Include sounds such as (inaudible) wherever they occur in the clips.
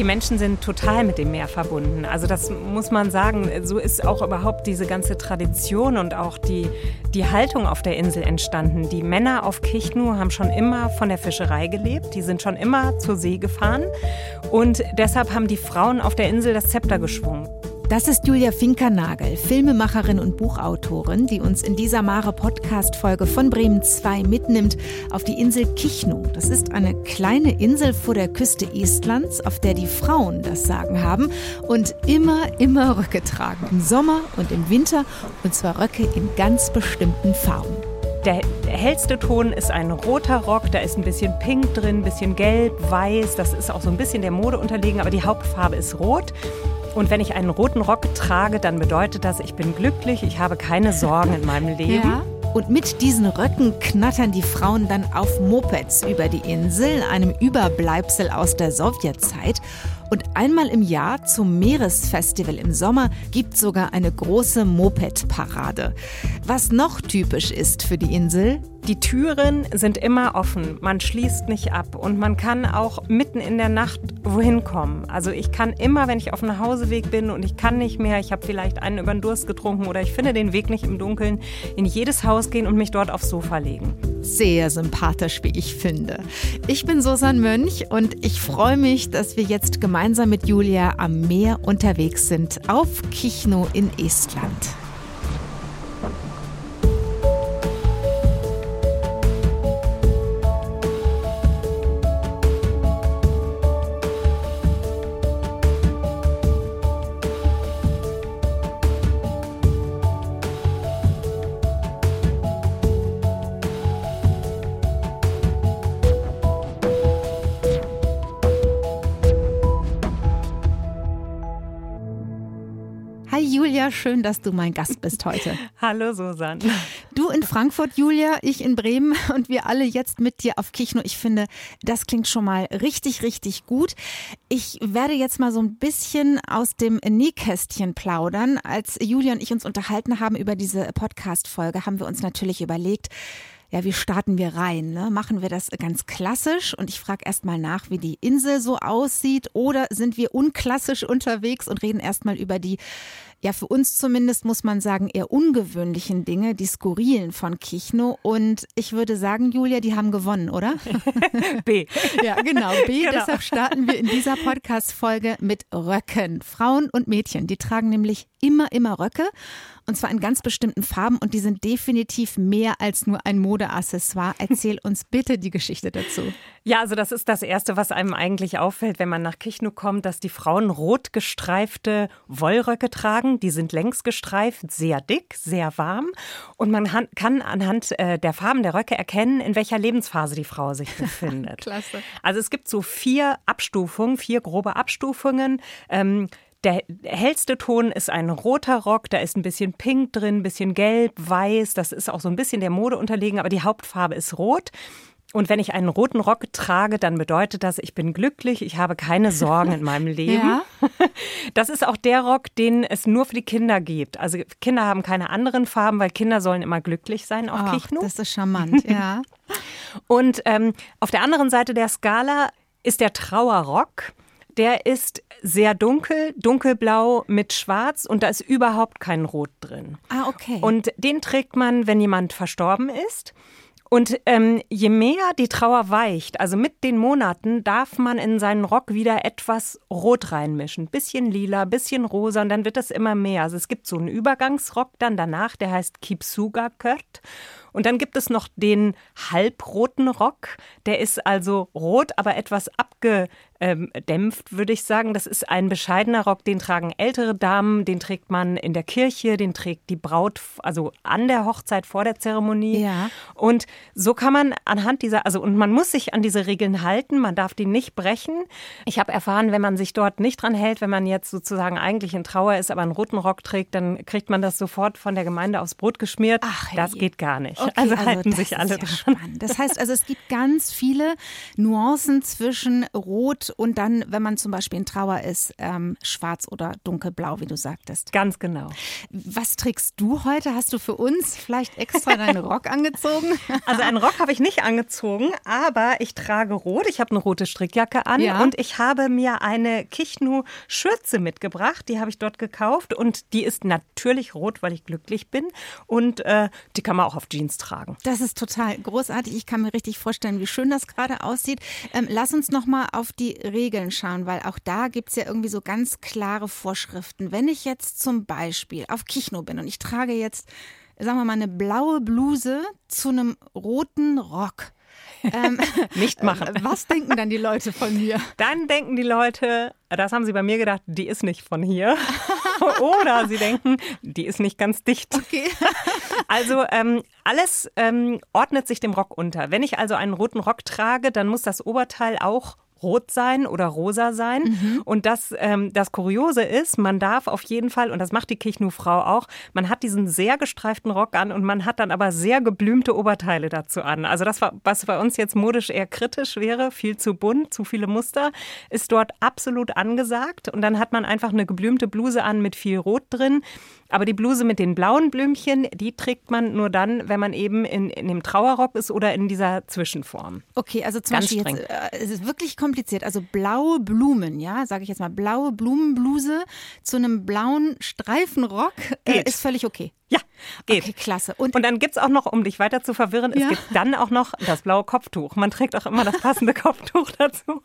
Die Menschen sind total mit dem Meer verbunden. Also das muss man sagen. So ist auch überhaupt diese ganze Tradition und auch die, die Haltung auf der Insel entstanden. Die Männer auf Kichnu haben schon immer von der Fischerei gelebt. Die sind schon immer zur See gefahren. Und deshalb haben die Frauen auf der Insel das Zepter geschwungen. Das ist Julia Finkernagel, Filmemacherin und Buchautorin, die uns in dieser Mare Podcast Folge von Bremen 2 mitnimmt auf die Insel Kichnu. Das ist eine kleine Insel vor der Küste Estlands, auf der die Frauen das Sagen haben und immer, immer Röcke tragen. Im Sommer und im Winter und zwar Röcke in ganz bestimmten Farben. Der hellste Ton ist ein roter Rock, da ist ein bisschen pink drin, ein bisschen gelb, weiß, das ist auch so ein bisschen der Mode unterlegen, aber die Hauptfarbe ist rot. Und wenn ich einen roten Rock trage, dann bedeutet das, ich bin glücklich, ich habe keine Sorgen in meinem Leben. Ja. Und mit diesen Röcken knattern die Frauen dann auf Mopeds über die Insel, einem Überbleibsel aus der Sowjetzeit. Und einmal im Jahr zum Meeresfestival im Sommer gibt sogar eine große Moped-Parade. Was noch typisch ist für die Insel, die Türen sind immer offen, man schließt nicht ab und man kann auch mitten in der Nacht wohin kommen. Also ich kann immer, wenn ich auf dem Nachhauseweg bin und ich kann nicht mehr, ich habe vielleicht einen über den Durst getrunken oder ich finde den Weg nicht im Dunkeln, in jedes Haus gehen und mich dort aufs Sofa legen. Sehr sympathisch, wie ich finde. Ich bin Susan Mönch und ich freue mich, dass wir jetzt gemeinsam mit Julia am Meer unterwegs sind auf Kichno in Estland. Julia, schön, dass du mein Gast bist heute. (laughs) Hallo Susan. Du in Frankfurt, Julia, ich in Bremen (laughs) und wir alle jetzt mit dir auf Kichno. Ich finde, das klingt schon mal richtig, richtig gut. Ich werde jetzt mal so ein bisschen aus dem Nähkästchen plaudern. Als Julia und ich uns unterhalten haben über diese Podcast-Folge, haben wir uns natürlich überlegt, ja, wie starten wir rein? Ne? Machen wir das ganz klassisch und ich frage erstmal nach, wie die Insel so aussieht oder sind wir unklassisch unterwegs und reden erstmal über die ja für uns zumindest muss man sagen, eher ungewöhnlichen Dinge, die skurrilen von Kichno. Und ich würde sagen, Julia, die haben gewonnen, oder? (laughs) B. Ja, genau, B. Genau. Deshalb starten wir in dieser Podcast-Folge mit Röcken. Frauen und Mädchen, die tragen nämlich immer, immer Röcke. Und zwar in ganz bestimmten Farben und die sind definitiv mehr als nur ein Modeaccessoire. Erzähl uns bitte die Geschichte dazu. Ja, also das ist das Erste, was einem eigentlich auffällt, wenn man nach Kichnu kommt, dass die Frauen rot gestreifte Wollröcke tragen. Die sind längs gestreift, sehr dick, sehr warm. Und man kann anhand äh, der Farben der Röcke erkennen, in welcher Lebensphase die Frau sich (laughs) befindet. Klasse. Also es gibt so vier Abstufungen, vier grobe Abstufungen. Ähm, der hellste Ton ist ein roter Rock, da ist ein bisschen pink drin, ein bisschen gelb, weiß, das ist auch so ein bisschen der Mode unterlegen, aber die Hauptfarbe ist rot. Und wenn ich einen roten Rock trage, dann bedeutet das, ich bin glücklich, ich habe keine Sorgen in meinem (laughs) Leben. Ja. (laughs) Das ist auch der Rock, den es nur für die Kinder gibt. Also Kinder haben keine anderen Farben, weil Kinder sollen immer glücklich sein auf Ach, Kichnu. Das ist charmant, (laughs) ja. Und ähm, auf der anderen Seite der Skala ist der Trauerrock. Der ist sehr dunkel, dunkelblau mit schwarz und da ist überhaupt kein Rot drin. Ah, okay. Und den trägt man, wenn jemand verstorben ist. Und ähm, je mehr die Trauer weicht, also mit den Monaten, darf man in seinen Rock wieder etwas Rot reinmischen. Bisschen lila, bisschen rosa und dann wird das immer mehr. Also es gibt so einen Übergangsrock dann danach, der heißt Kipsuga Kört. Und dann gibt es noch den halbroten Rock. Der ist also rot, aber etwas abge, ähm, dämpft, würde ich sagen. Das ist ein bescheidener Rock, den tragen ältere Damen, den trägt man in der Kirche, den trägt die Braut, also an der Hochzeit vor der Zeremonie. Ja. Und so kann man anhand dieser, also und man muss sich an diese Regeln halten, man darf die nicht brechen. Ich habe erfahren, wenn man sich dort nicht dran hält, wenn man jetzt sozusagen eigentlich in Trauer ist, aber einen roten Rock trägt, dann kriegt man das sofort von der Gemeinde aufs Brot geschmiert. Ach, das geht gar nicht. Okay, also, also halten sich alle ja dran. Spannend. Das heißt also, es gibt ganz viele Nuancen zwischen Rot und dann, wenn man zum Beispiel in Trauer ist, ähm, schwarz oder dunkelblau, wie du sagtest. Ganz genau. Was trägst du heute? Hast du für uns vielleicht extra deinen (laughs) Rock angezogen? Also einen Rock habe ich nicht angezogen, aber ich trage rot. Ich habe eine rote Strickjacke an ja. und ich habe mir eine Kichnu-Schürze mitgebracht. Die habe ich dort gekauft und die ist natürlich rot, weil ich glücklich bin. Und äh, die kann man auch auf Jeans tragen. Das ist total großartig. Ich kann mir richtig vorstellen, wie schön das gerade aussieht. Ähm, lass uns noch mal auf die Regeln schauen, weil auch da gibt es ja irgendwie so ganz klare Vorschriften. Wenn ich jetzt zum Beispiel auf Kichnu bin und ich trage jetzt sagen wir mal, eine blaue Bluse zu einem roten Rock. Ähm, (laughs) Nicht machen. Äh, was denken dann die Leute von mir? Dann denken die Leute, das haben sie bei mir gedacht, die ist nicht von hier. (laughs) Oder sie denken, die ist nicht ganz dicht. Okay. Also ähm, alles ähm, ordnet sich dem Rock unter. Wenn ich also einen roten Rock trage, dann muss das Oberteil auch rot sein oder rosa sein. Mhm. Und das, ähm, das Kuriose ist, man darf auf jeden Fall, und das macht die Kichnu-Frau auch, man hat diesen sehr gestreiften Rock an und man hat dann aber sehr geblümte Oberteile dazu an. Also das, was bei uns jetzt modisch eher kritisch wäre, viel zu bunt, zu viele Muster, ist dort absolut angesagt. Und dann hat man einfach eine geblümte Bluse an mit viel Rot drin. Aber die Bluse mit den blauen Blümchen, die trägt man nur dann, wenn man eben in, in dem Trauerrock ist oder in dieser Zwischenform. Okay, also zum Ganz Beispiel streng. jetzt, äh, es ist wirklich kompliziert. Also blaue Blumen, ja, sage ich jetzt mal, blaue Blumenbluse zu einem blauen Streifenrock äh, ist völlig okay. Ja, geht. Okay, klasse. Und, und dann gibt es auch noch, um dich weiter zu verwirren, ja. es gibt dann auch noch das blaue Kopftuch. Man trägt auch immer das passende Kopftuch (laughs) dazu.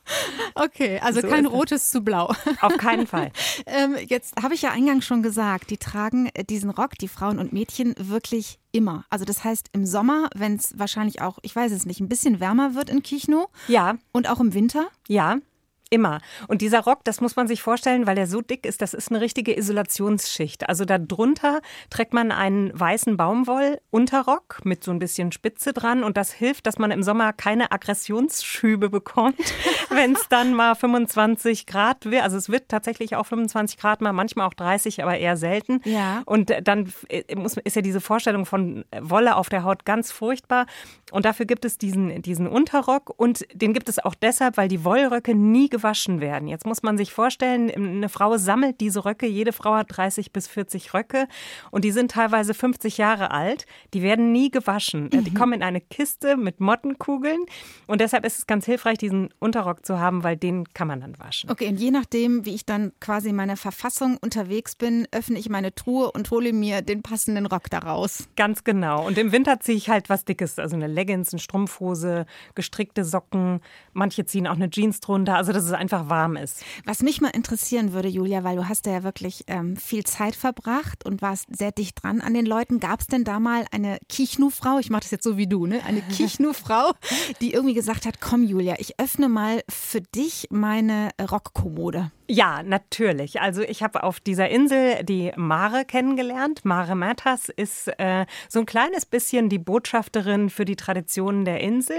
Okay, also so kein rotes zu blau. Auf keinen Fall. (laughs) ähm, jetzt habe ich ja eingangs schon gesagt, die tragen diesen Rock, die Frauen und Mädchen, wirklich immer. Also das heißt im Sommer, wenn es wahrscheinlich auch, ich weiß es nicht, ein bisschen wärmer wird in Kichno. Ja. Und auch im Winter. Ja. Immer. Und dieser Rock, das muss man sich vorstellen, weil er so dick ist, das ist eine richtige Isolationsschicht. Also darunter trägt man einen weißen Baumwollunterrock mit so ein bisschen Spitze dran und das hilft, dass man im Sommer keine Aggressionsschübe bekommt, (laughs) wenn es dann mal 25 Grad wird. Also es wird tatsächlich auch 25 Grad mal, manchmal auch 30, aber eher selten. Ja. Und dann muss, ist ja diese Vorstellung von Wolle auf der Haut ganz furchtbar. Und dafür gibt es diesen, diesen Unterrock und den gibt es auch deshalb, weil die Wollröcke nie gewaschen werden. Jetzt muss man sich vorstellen, eine Frau sammelt diese Röcke, jede Frau hat 30 bis 40 Röcke und die sind teilweise 50 Jahre alt. Die werden nie gewaschen. Mhm. Die kommen in eine Kiste mit Mottenkugeln und deshalb ist es ganz hilfreich, diesen Unterrock zu haben, weil den kann man dann waschen. Okay, und je nachdem, wie ich dann quasi in meiner Verfassung unterwegs bin, öffne ich meine Truhe und hole mir den passenden Rock daraus. Ganz genau. Und im Winter ziehe ich halt was Dickes, also eine Leggings, eine Strumpfhose, gestrickte Socken. Manche ziehen auch eine Jeans drunter. Also das dass es einfach warm ist. Was mich mal interessieren würde, Julia, weil du hast ja wirklich ähm, viel Zeit verbracht und warst sehr dicht dran an den Leuten. Gab es denn da mal eine Kichnu-Frau, ich mache das jetzt so wie du, ne? eine (laughs) Kichnu-Frau, die irgendwie gesagt hat, komm Julia, ich öffne mal für dich meine Rockkommode? Ja, natürlich. Also ich habe auf dieser Insel die Mare kennengelernt. Mare Matas ist äh, so ein kleines bisschen die Botschafterin für die Traditionen der Insel.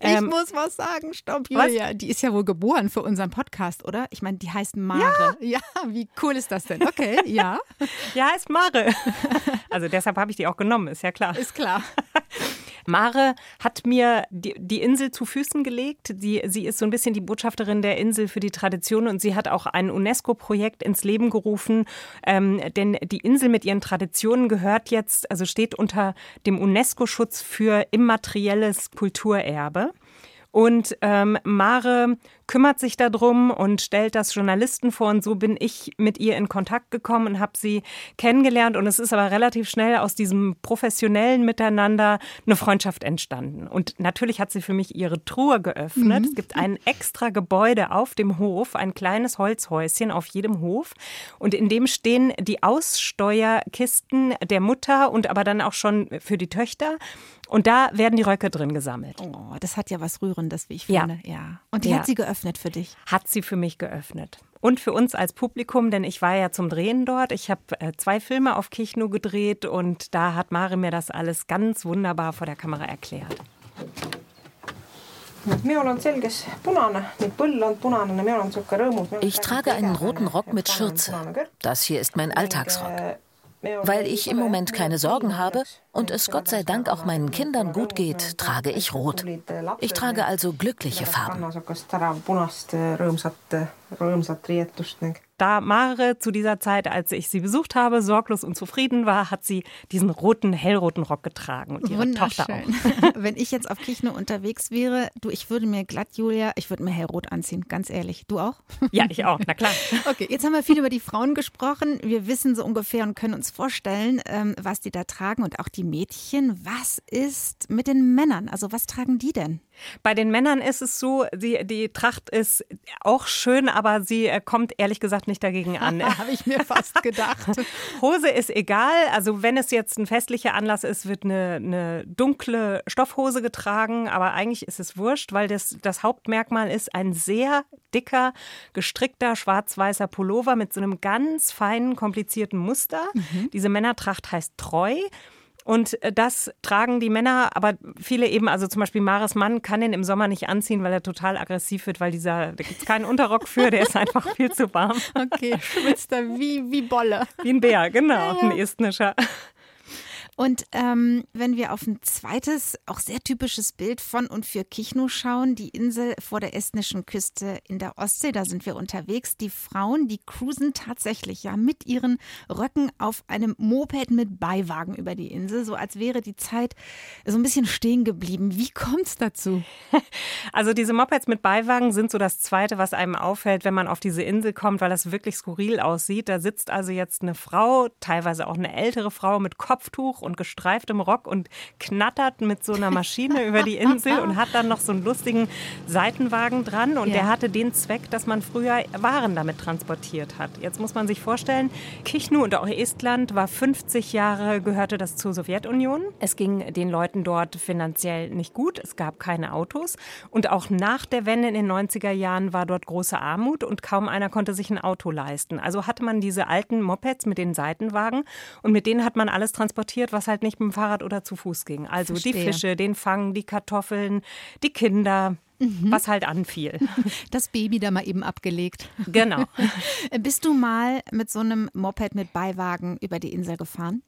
Ähm, ich muss was sagen, stopp, Julia. Was? Die ist ja wohl geboren für unseren Podcast, oder? Ich meine, die heißt Mare. Ja. ja, wie cool ist das denn? Okay, ja. (laughs) ja, heißt Mare. (laughs) Also deshalb habe ich die auch genommen, ist ja klar. Ist klar. (laughs) Mare hat mir die, die Insel zu Füßen gelegt. Die, sie ist so ein bisschen die Botschafterin der Insel für die Tradition und sie hat auch ein UNESCO-Projekt ins Leben gerufen. Ähm, denn die Insel mit ihren Traditionen gehört jetzt, also steht unter dem UNESCO-Schutz für immaterielles Kulturerbe. Und ähm, Mare kümmert sich darum und stellt das Journalisten vor. Und so bin ich mit ihr in Kontakt gekommen und habe sie kennengelernt. Und es ist aber relativ schnell aus diesem professionellen Miteinander eine Freundschaft entstanden. Und natürlich hat sie für mich ihre Truhe geöffnet. Mhm. Es gibt ein extra Gebäude auf dem Hof, ein kleines Holzhäuschen auf jedem Hof. Und in dem stehen die Aussteuerkisten der Mutter und aber dann auch schon für die Töchter. Und da werden die Röcke drin gesammelt. Oh, das hat ja was Rührendes, wie ich finde. Ja. ja. Und die ja. hat sie geöffnet für dich? Hat sie für mich geöffnet. Und für uns als Publikum, denn ich war ja zum Drehen dort. Ich habe äh, zwei Filme auf Kichnu gedreht und da hat Mare mir das alles ganz wunderbar vor der Kamera erklärt. Ich trage einen roten Rock mit Schürze. Das hier ist mein Alltagsrock. Weil ich im Moment keine Sorgen habe und es Gott sei Dank auch meinen Kindern gut geht, trage ich rot. Ich trage also glückliche Farben. Da Mare zu dieser Zeit, als ich sie besucht habe, sorglos und zufrieden war, hat sie diesen roten, hellroten Rock getragen und ihre Tochter auch. (laughs) (laughs) Wenn ich jetzt auf Kichno unterwegs wäre, du, ich würde mir glatt, Julia, ich würde mir hellrot anziehen, ganz ehrlich. Du auch? Ja, ich auch, na klar. (laughs) Okay, jetzt haben wir viel über die Frauen gesprochen. Wir wissen so ungefähr und können uns vorstellen, ähm, was die da tragen und auch die Mädchen. Was ist mit den Männern? Also was tragen die denn? Bei den Männern ist es so, die, die Tracht ist auch schön, aber sie äh, kommt ehrlich gesagt nicht dagegen an. (laughs) Habe ich mir fast gedacht. (laughs) Hose ist egal. Also wenn es jetzt ein festlicher Anlass ist, wird eine, eine dunkle Stoffhose getragen. Aber eigentlich ist es wurscht, weil das, das Hauptmerkmal ist ein sehr dicker, gestrickter schwarz-weißer Pullover mit so einem ganz feinen, komplizierten Muster. Mhm. Diese Männertracht heißt treu. Und äh, das tragen die Männer, aber viele eben, also zum Beispiel Mares Mann kann den im Sommer nicht anziehen, weil er total aggressiv wird, weil dieser, da gibt es keinen Unterrock für, der ist einfach viel zu warm. Okay, schwitzt er wie, wie Bolle. Wie ein Bär, genau, ja, ja. ein estnischer. Und ähm, wenn wir auf ein zweites, auch sehr typisches Bild von und für Kichno schauen, die Insel vor der estnischen Küste in der Ostsee, da sind wir unterwegs. Die Frauen, die cruisen tatsächlich ja mit ihren Röcken auf einem Moped mit Beiwagen über die Insel, so als wäre die Zeit so ein bisschen stehen geblieben. Wie kommt es dazu? (laughs) Also diese Mopeds mit Beiwagen sind so das Zweite, was einem auffällt, wenn man auf diese Insel kommt, weil das wirklich skurril aussieht. Da sitzt also jetzt eine Frau, teilweise auch eine ältere Frau mit Kopftuch und gestreiftem Rock und knattert mit so einer Maschine über die Insel und hat dann noch so einen lustigen Seitenwagen dran. Und ja. der hatte den Zweck, dass man früher Waren damit transportiert hat. Jetzt muss man sich vorstellen, Kichnu und auch Estland war 50 Jahre, gehörte das zur Sowjetunion. Es ging den Leuten dort finanziell nicht gut. Es gab keine Autos. Und auch nach der Wende in den 90er Jahren war dort große Armut und kaum einer konnte sich ein Auto leisten. Also hatte man diese alten Mopeds mit den Seitenwagen und mit denen hat man alles transportiert, was halt nicht mit dem Fahrrad oder zu Fuß ging. Also Verstehe. die Fische, den Fang, die Kartoffeln, die Kinder. Mhm. Was halt anfiel. (laughs) Das Baby da mal eben abgelegt. Genau. (laughs) Bist du mal mit so einem Moped mit Beiwagen über die Insel gefahren?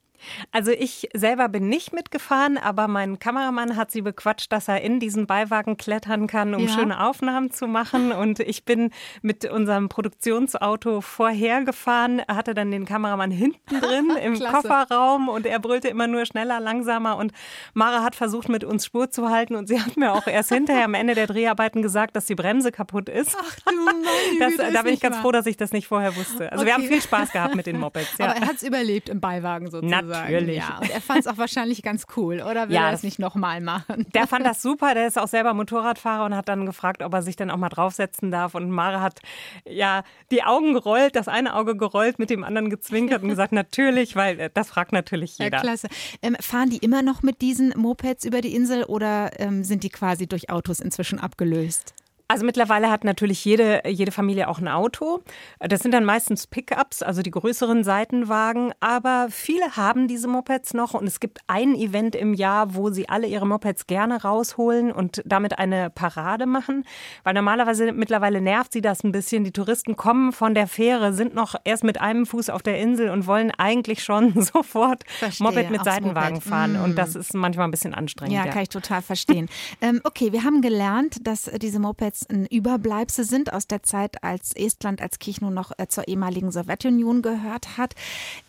Also ich selber bin nicht mitgefahren, aber mein Kameramann hat sie bequatscht, dass er in diesen Beiwagen klettern kann, um ja. schöne Aufnahmen zu machen. Und ich bin mit unserem Produktionsauto vorhergefahren, hatte dann den Kameramann hinten drin (laughs) im Kofferraum und er brüllte immer nur schneller, langsamer. Und Mara hat versucht, mit uns Spur zu halten und sie hat mir auch erst hinterher am Ende der Dreharbeiten gesagt, dass die Bremse kaputt ist. Ach du meine (laughs) das, Da bin ich ganz wahr. froh, dass ich das nicht vorher wusste. Also okay. wir haben viel Spaß gehabt mit den Mopeds. (laughs) Ja. Aber er hat es überlebt im Beiwagen sozusagen sagen. Natürlich. Ja, und er fand es auch wahrscheinlich ganz cool, oder will ja, er das nicht nochmal machen? Der fand das super, der ist auch selber Motorradfahrer und hat dann gefragt, ob er sich dann auch mal draufsetzen darf. Und Mare hat ja die Augen gerollt, das eine Auge gerollt, mit dem anderen gezwinkert und gesagt, natürlich, weil äh, das fragt natürlich jeder. Ja, klasse. Ähm, fahren die immer noch mit diesen Mopeds über die Insel oder ähm, sind die quasi durch Autos inzwischen abgelöst? Also mittlerweile hat natürlich jede, jede Familie auch ein Auto. Das sind dann meistens Pickups, also die größeren Seitenwagen. Aber viele haben diese Mopeds noch und es gibt ein Event im Jahr, wo sie alle ihre Mopeds gerne rausholen und damit eine Parade machen. Weil normalerweise mittlerweile nervt sie das ein bisschen. Die Touristen kommen von der Fähre, sind noch erst mit einem Fuß auf der Insel und wollen eigentlich schon (laughs) sofort Verstehe, Moped mit Seitenwagen Moped. fahren. Mm. Und das ist manchmal ein bisschen anstrengend. Ja, ja. kann ich total verstehen. ähm, okay, wir haben gelernt, dass diese Mopeds jetzt ein Überbleibsel sind aus der Zeit, als Estland als Kichno noch äh, zur ehemaligen Sowjetunion gehört hat.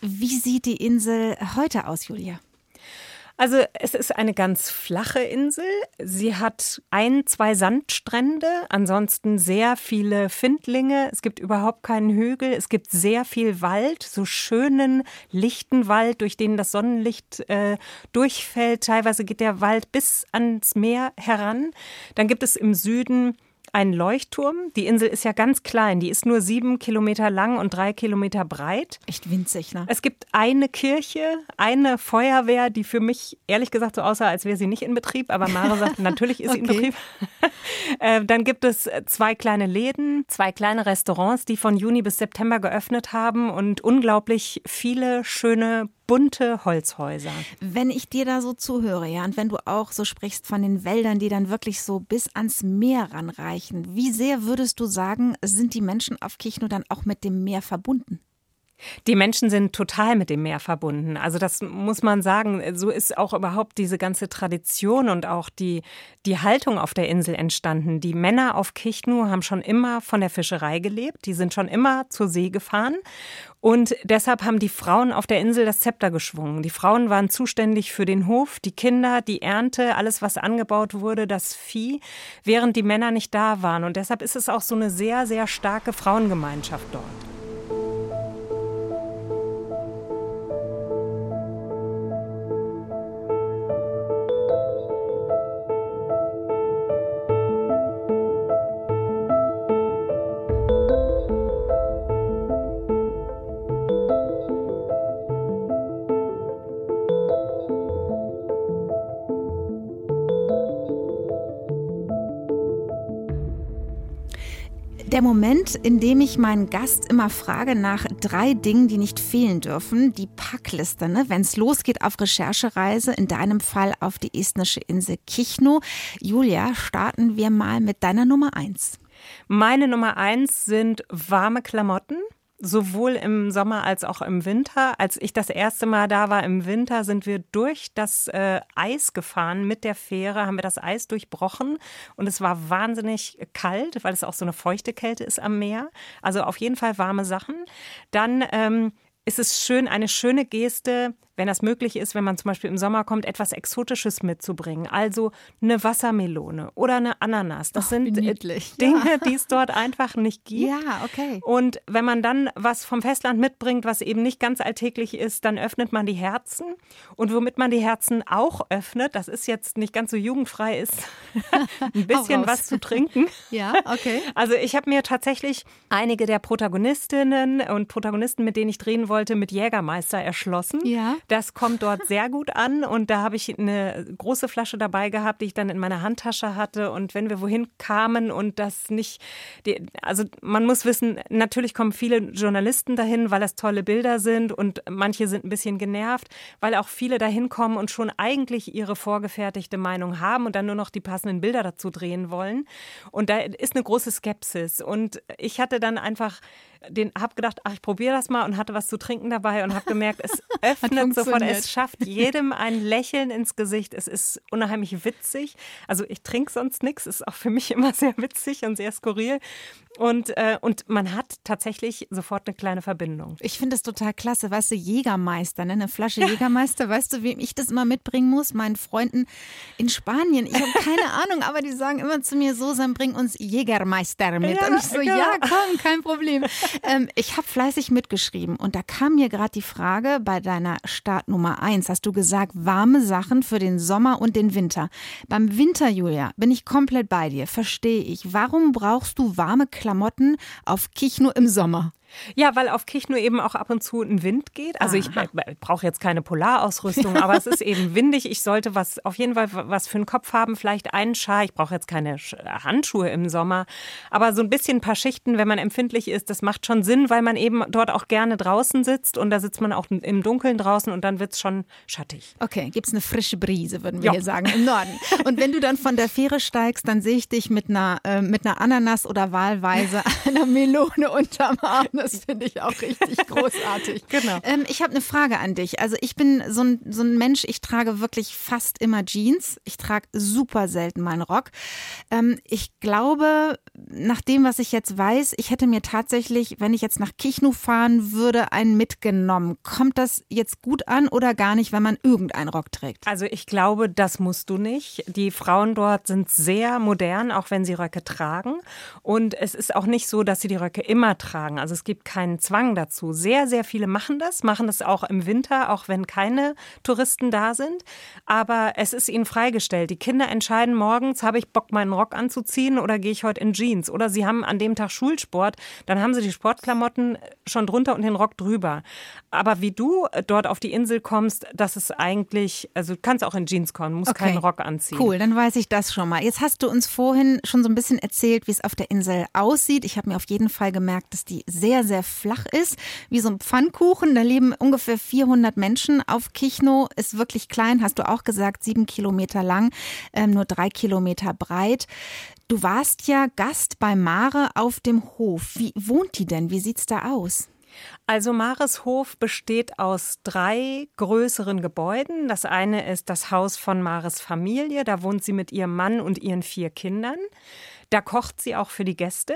Wie sieht die Insel heute aus, Julia? Also es ist eine ganz flache Insel. Sie hat ein, zwei Sandstrände, ansonsten sehr viele Findlinge. Es gibt überhaupt keinen Hügel. Es gibt sehr viel Wald, so schönen, lichten Wald, durch den das Sonnenlicht äh, durchfällt. Teilweise geht der Wald bis ans Meer heran. Dann gibt es im Süden ein Leuchtturm. Die Insel ist ja ganz klein. Die ist nur sieben Kilometer lang und drei Kilometer breit. Echt winzig, ne? Es gibt eine Kirche, eine Feuerwehr, die für mich ehrlich gesagt so aussah, als wäre sie nicht in Betrieb. Aber Mare sagt, (laughs) natürlich ist sie in Betrieb. (laughs) Äh, dann gibt es zwei kleine Läden, zwei kleine Restaurants, die von Juni bis September geöffnet haben und unglaublich viele schöne bunte Holzhäuser. Wenn ich dir da so zuhöre, ja, und wenn du auch so sprichst von den Wäldern, die dann wirklich so bis ans Meer ranreichen, wie sehr würdest du sagen, sind die Menschen auf Kichno dann auch mit dem Meer verbunden? Die Menschen sind total mit dem Meer verbunden. Also das muss man sagen. So ist auch überhaupt diese ganze Tradition und auch die, die Haltung auf der Insel entstanden. Die Männer auf Kichnu haben schon immer von der Fischerei gelebt. Die sind schon immer zur See gefahren. Und deshalb haben die Frauen auf der Insel das Zepter geschwungen. Die Frauen waren zuständig für den Hof, die Kinder, die Ernte, alles, was angebaut wurde, das Vieh, während die Männer nicht da waren. Und deshalb ist es auch so eine sehr, sehr starke Frauengemeinschaft dort. Der Moment, in dem ich meinen Gast immer frage nach drei Dingen, die nicht fehlen dürfen. Die Packliste, ne? wenn es losgeht auf Recherchereise, in deinem Fall auf die estnische Insel Kichno. Julia, starten wir mal mit deiner Nummer eins. Meine Nummer eins sind warme Klamotten sowohl im Sommer als auch im Winter. Als ich das erste Mal da war im Winter, sind wir durch das äh, Eis gefahren mit der Fähre, haben wir das Eis durchbrochen und es war wahnsinnig kalt, weil es auch so eine feuchte Kälte ist am Meer. Also auf jeden Fall warme Sachen. Dann ähm, ist es schön, eine schöne Geste, wenn das möglich ist, wenn man zum Beispiel im Sommer kommt, etwas Exotisches mitzubringen. Also eine Wassermelone oder eine Ananas. Das oh, sind niedlich. Dinge, ja. die es dort einfach nicht (laughs) gibt. Ja, okay. Und wenn man dann was vom Festland mitbringt, was eben nicht ganz alltäglich ist, dann öffnet man die Herzen. Und womit man die Herzen auch öffnet, das ist jetzt nicht ganz so jugendfrei, ist (laughs) ein (laughs) bisschen was zu trinken. Ja, okay. Also ich habe mir tatsächlich einige der Protagonistinnen und Protagonisten, mit denen ich drehen wollte, mit Jägermeister erschlossen. Ja. Das kommt dort sehr gut an und da habe ich eine große Flasche dabei gehabt, die ich dann in meiner Handtasche hatte. Und wenn wir wohin kamen und das nicht, also man muss wissen, natürlich kommen viele Journalisten dahin, weil das tolle Bilder sind und manche sind ein bisschen genervt, weil auch viele dahin kommen und schon eigentlich ihre vorgefertigte Meinung haben und dann nur noch die passenden Bilder dazu drehen wollen. Und da ist eine große Skepsis. Und ich hatte dann einfach den habe gedacht, ach, ich probiere das mal und hatte was zu trinken dabei und habe gemerkt, es (laughs) öffnet sofort, es schafft (laughs) jedem ein Lächeln ins Gesicht. Es ist unheimlich witzig. Also ich trinke sonst nichts, ist auch für mich (laughs) immer sehr witzig und sehr skurril. Und, äh, und man hat tatsächlich sofort eine kleine Verbindung. Ich finde es total klasse. Weißt du, Jägermeister, ne? eine Flasche (laughs) Jägermeister. Weißt du, wem ich das immer mitbringen muss? Meinen Freunden in Spanien. Ich habe keine Ahnung, aber die sagen immer zu mir, so, dann bring uns Jägermeister mit. Ja, und ich so, genau. ja, komm, kein Problem. ähm, ich habe fleißig mitgeschrieben und da kam mir gerade die Frage bei deiner Startnummer eins. Hast du gesagt, warme Sachen für den Sommer und den Winter. Beim Winter, Julia, bin ich komplett bei dir. Verstehe ich. Warum brauchst du warme? Klamotten auf Kichno im Sommer. Ja, weil auf Kichno eben auch ab und zu ein Wind geht. Also ich brauche jetzt keine Polarausrüstung, aber es ist eben (laughs) windig. Ich sollte was auf jeden Fall was für den Kopf haben, vielleicht einen Schal. Ich brauche jetzt keine Handschuhe im Sommer, aber so ein bisschen ein paar Schichten, wenn man empfindlich ist, das macht schon Sinn, weil man eben dort auch gerne draußen sitzt und da sitzt man auch im Dunkeln draußen und dann wird es schon schattig. Okay, gibt es eine frische Brise, würden wir jo. hier sagen, im Norden. Und wenn du dann von der Fähre steigst, dann sehe ich dich mit einer, äh, mit einer Ananas oder wahlweise (laughs) einer Melone unterm Arm. Das finde ich auch richtig (laughs) großartig. Genau. Ähm, ich habe eine Frage an dich. Also ich bin so ein, so ein Mensch, ich trage wirklich fast immer Jeans. Ich trage super selten meinen Rock. Ähm, ich glaube, nach dem, was ich jetzt weiß, ich hätte mir tatsächlich, wenn ich jetzt nach Kichnu fahren würde, einen mitgenommen. Kommt das jetzt gut an oder gar nicht, wenn man irgendeinen Rock trägt? Also ich glaube, das musst du nicht. Die Frauen dort sind sehr modern, auch wenn sie Röcke tragen. Und es ist auch nicht so, dass sie die Röcke immer tragen. Also es gibt keinen Zwang dazu. Sehr, sehr viele machen das, machen das auch im Winter, auch wenn keine Touristen da sind. Aber es ist ihnen freigestellt. Die Kinder entscheiden morgens, habe ich Bock, meinen Rock anzuziehen oder gehe ich heute in Jeans? Oder sie haben an dem Tag Schulsport, dann haben sie die Sportklamotten schon drunter und den Rock drüber. Aber wie du dort auf die Insel kommst, das ist eigentlich, also du kannst auch in Jeans kommen, musst okay. keinen Rock anziehen. Cool, dann weiß ich das schon mal. Jetzt hast du uns vorhin schon so ein bisschen erzählt, wie es auf der Insel aussieht. Ich habe mir auf jeden Fall gemerkt, dass die sehr, sehr flach ist, wie so ein Pfannkuchen. Da leben ungefähr 400 Menschen auf Kichno. Ist wirklich klein, hast du auch gesagt, sieben Kilometer lang, ähm, nur drei Kilometer breit. Du warst ja Gast bei Mare auf dem Hof. Wie wohnt die denn? Wie sieht's da aus? Also Mares Hof besteht aus drei größeren Gebäuden. Das eine ist das Haus von Mares Familie, da wohnt sie mit ihrem Mann und ihren vier Kindern. Da kocht sie auch für die Gäste.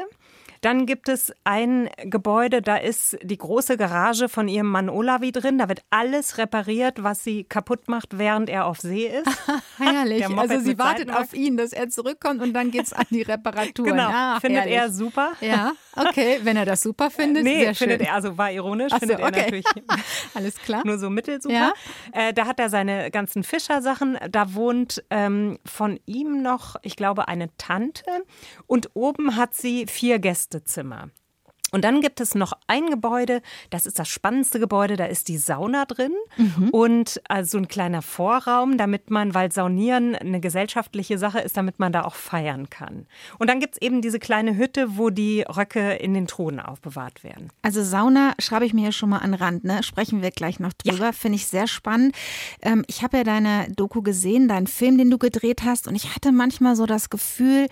Dann gibt es ein Gebäude, da ist die große Garage von ihrem Mann Olavi drin. Da wird alles repariert, was sie kaputt macht, während er auf See ist. (laughs) herrlich. Also sie wartet auf ihn, dass er zurückkommt und dann geht es an die Reparatur. Genau, ah, findet herrlich. er super. Ja, okay, wenn er das super findet. Nee, sehr findet er, also war ironisch, so, findet er okay. natürlich (laughs) (laughs) Alles klar. nur so mittelsuper. Ja. Äh, da hat er seine ganzen Fischersachen. Da wohnt ähm, von ihm noch, ich glaube, eine Tante. Und oben hat sie vier Gäste. Gästezimmer. Und dann gibt es noch ein Gebäude, das ist das spannendste Gebäude, da ist die Sauna drin mhm. und also ein kleiner Vorraum, damit man, weil Saunieren eine gesellschaftliche Sache ist, damit man da auch feiern kann. Und dann gibt es eben diese kleine Hütte, wo die Röcke in den Thronen aufbewahrt werden. Also Sauna schreibe ich mir hier schon mal an Rand, ne? Sprechen wir gleich noch drüber. Ja. Finde ich sehr spannend. Ähm, ich habe ja deine Doku gesehen, deinen Film, den du gedreht hast, und ich hatte manchmal so das Gefühl,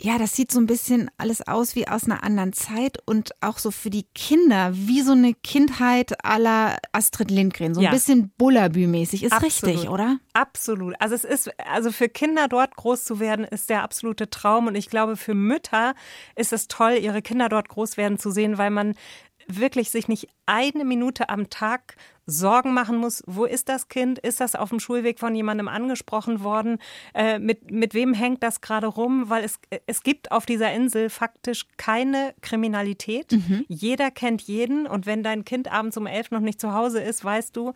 ja, das sieht so ein bisschen alles aus wie aus einer anderen Zeit und auch so für die Kinder, wie so eine Kindheit aller Astrid Lindgren, so ein ja. bisschen Bullabü-mäßig. Ist Absolut. richtig, oder? Absolut. Also es ist, also für Kinder dort groß zu werden, ist der absolute Traum und ich glaube, für Mütter ist es toll, ihre Kinder dort groß werden zu sehen, weil man wirklich sich nicht eine Minute am Tag Sorgen machen muss, wo ist das Kind? Ist das auf dem Schulweg von jemandem angesprochen worden? Äh, mit, mit wem hängt das gerade rum? Weil es, es gibt auf dieser Insel faktisch keine Kriminalität. Mhm. Jeder kennt jeden und wenn dein Kind abends um elf noch nicht zu Hause ist, weißt du,